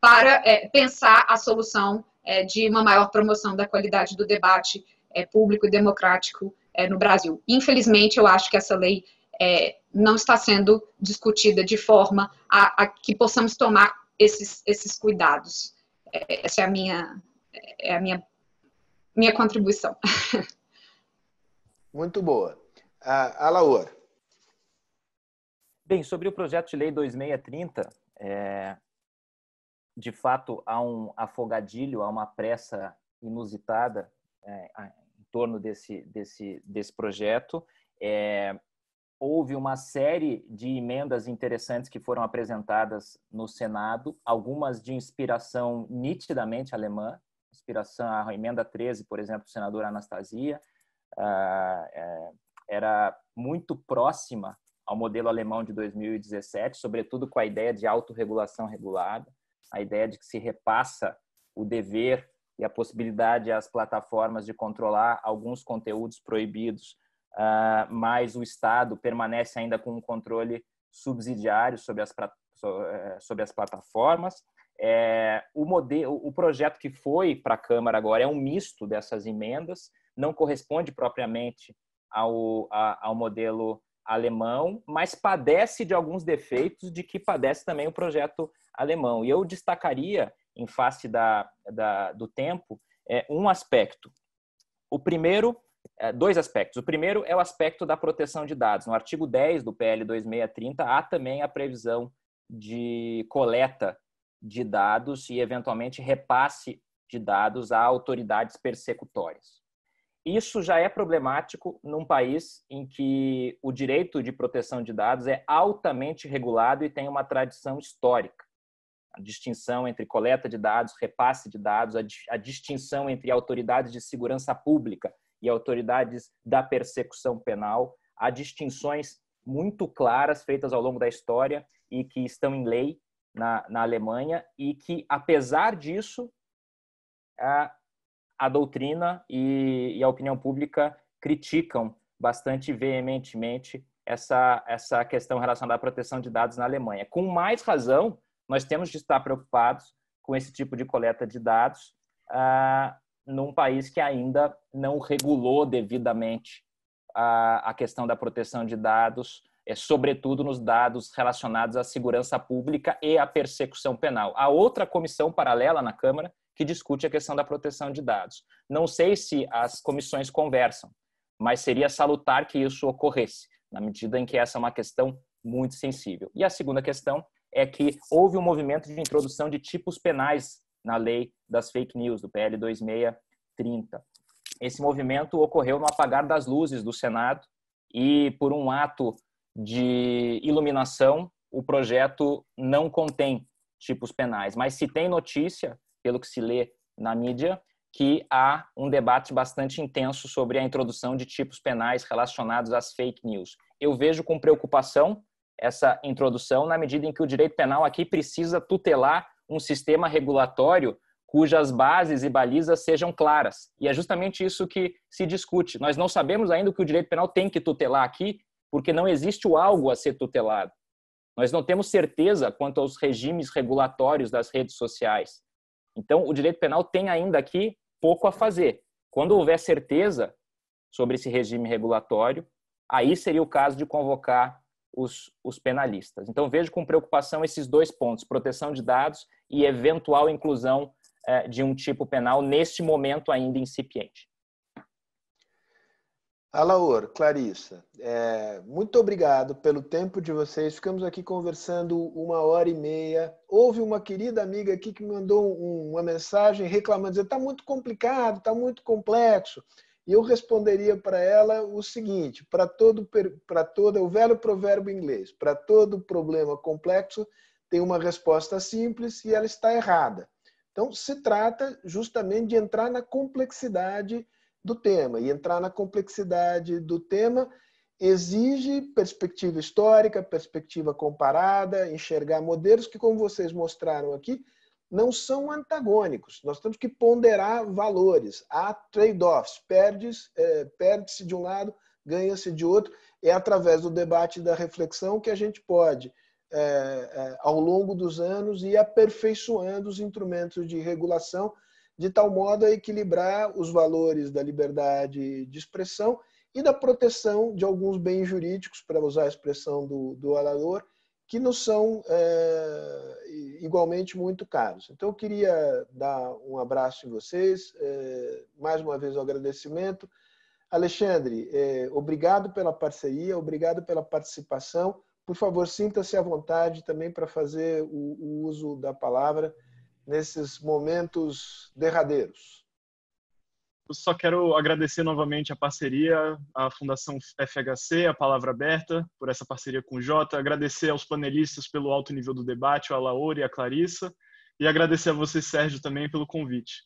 para é, pensar a solução é, de uma maior promoção da qualidade do debate é, público e democrático é, no Brasil. Infelizmente, eu acho que essa lei é, não está sendo discutida de forma a, a que possamos tomar esses, esses cuidados. essa é a minha, é a minha, minha contribuição. (laughs) Muito boa. A, a Laura. Bem, sobre o projeto de lei 2630, é, de fato há um afogadilho, há uma pressa inusitada é, em torno desse, desse, desse projeto. É, houve uma série de emendas interessantes que foram apresentadas no Senado, algumas de inspiração nitidamente alemã, inspiração a emenda 13, por exemplo, do senador Anastasia, ah, é, era muito próxima ao modelo alemão de 2017, sobretudo com a ideia de autorregulação regulada, a ideia de que se repassa o dever e a possibilidade às plataformas de controlar alguns conteúdos proibidos, uh, mas o Estado permanece ainda com um controle subsidiário sobre as, eh, sobre as plataformas. É, o, modelo, o projeto que foi para a Câmara agora é um misto dessas emendas, não corresponde propriamente ao, ao modelo alemão, mas padece de alguns defeitos de que padece também o projeto alemão. E eu destacaria, em face da, da do tempo, é, um aspecto. O primeiro, é, dois aspectos. O primeiro é o aspecto da proteção de dados. No artigo 10 do PL 2630 há também a previsão de coleta de dados e, eventualmente, repasse de dados a autoridades persecutórias. Isso já é problemático num país em que o direito de proteção de dados é altamente regulado e tem uma tradição histórica. A distinção entre coleta de dados, repasse de dados, a, distinção entre autoridades de segurança pública e autoridades da persecução penal, há distinções muito claras feitas ao longo da história e que estão em lei na, na Alemanha e que, apesar disso, a doutrina e, e a opinião pública criticam bastante veementemente essa, essa questão relacionada à proteção de dados na Alemanha. Com mais razão, nós temos de estar preocupados com esse tipo de coleta de dados ah, num país que ainda não regulou devidamente a, a questão da proteção de dados, é, sobretudo nos dados relacionados à segurança pública e à persecução penal. Há outra comissão paralela na Câmara que discute a questão da proteção de dados. Não sei se as comissões conversam, mas seria salutar que isso ocorresse, na medida em que essa é uma questão muito sensível. E a segunda questão é que houve um movimento de introdução de tipos penais na lei das fake news, do PL 2630. Esse movimento ocorreu no apagar das luzes do Senado e, por um ato de iluminação, o projeto não contém tipos penais, mas se tem notícia pelo que se lê na mídia, que há um debate bastante intenso sobre a introdução de tipos penais relacionados às fake news. Eu vejo com preocupação essa introdução, na medida em que o direito penal aqui precisa tutelar um sistema regulatório cujas bases e balizas sejam claras. E é justamente isso que se discute. Nós não sabemos ainda o que o direito penal tem que tutelar aqui, porque não existe o algo a ser tutelado. Nós não temos certeza quanto aos regimes regulatórios das redes sociais. Então, o direito penal tem ainda aqui pouco a fazer. Quando houver certeza sobre esse regime regulatório, aí seria o caso de convocar os, os, penalistas. Então, vejo com preocupação esses dois pontos: proteção de dados e eventual inclusão eh, de um tipo penal neste momento ainda incipiente. Alaor, Clarissa, é, muito obrigado pelo tempo de vocês. Ficamos aqui conversando uma hora e meia. Houve uma querida amiga aqui que me mandou um, uma mensagem reclamando, dizendo está muito complicado, está muito complexo. E eu responderia para ela o seguinte: para todo, para todo, o velho provérbio inglês, para todo problema complexo tem uma resposta simples e ela está errada. Então, se trata justamente de entrar na complexidade do tema. E entrar na complexidade do tema exige perspectiva histórica, perspectiva comparada, enxergar modelos que, como vocês mostraram aqui, não são antagônicos. Nós temos que ponderar valores. Há trade-offs. Perde-se é, perde de um lado, ganha-se de outro. É através do debate e da reflexão que a gente pode, é, é, ao longo dos anos, ir aperfeiçoando os instrumentos de regulação de tal modo a equilibrar os valores da liberdade de expressão e da proteção de alguns bens jurídicos, para usar a expressão do, do orador, que nos são é, igualmente muito caros. Então, eu queria dar um abraço em vocês, é, mais uma vez o agradecimento. Alexandre, é, obrigado pela parceria, obrigado pela participação. Por favor, sinta-se à vontade também para fazer o, o uso da palavra nesses momentos derradeiros. Eu só quero agradecer novamente a parceria, à Fundação FHC, a Palavra Aberta, por essa parceria com o Jota, agradecer aos panelistas pelo alto nível do debate, o Alaor e a Clarissa, e agradecer a você, Sérgio, também pelo convite.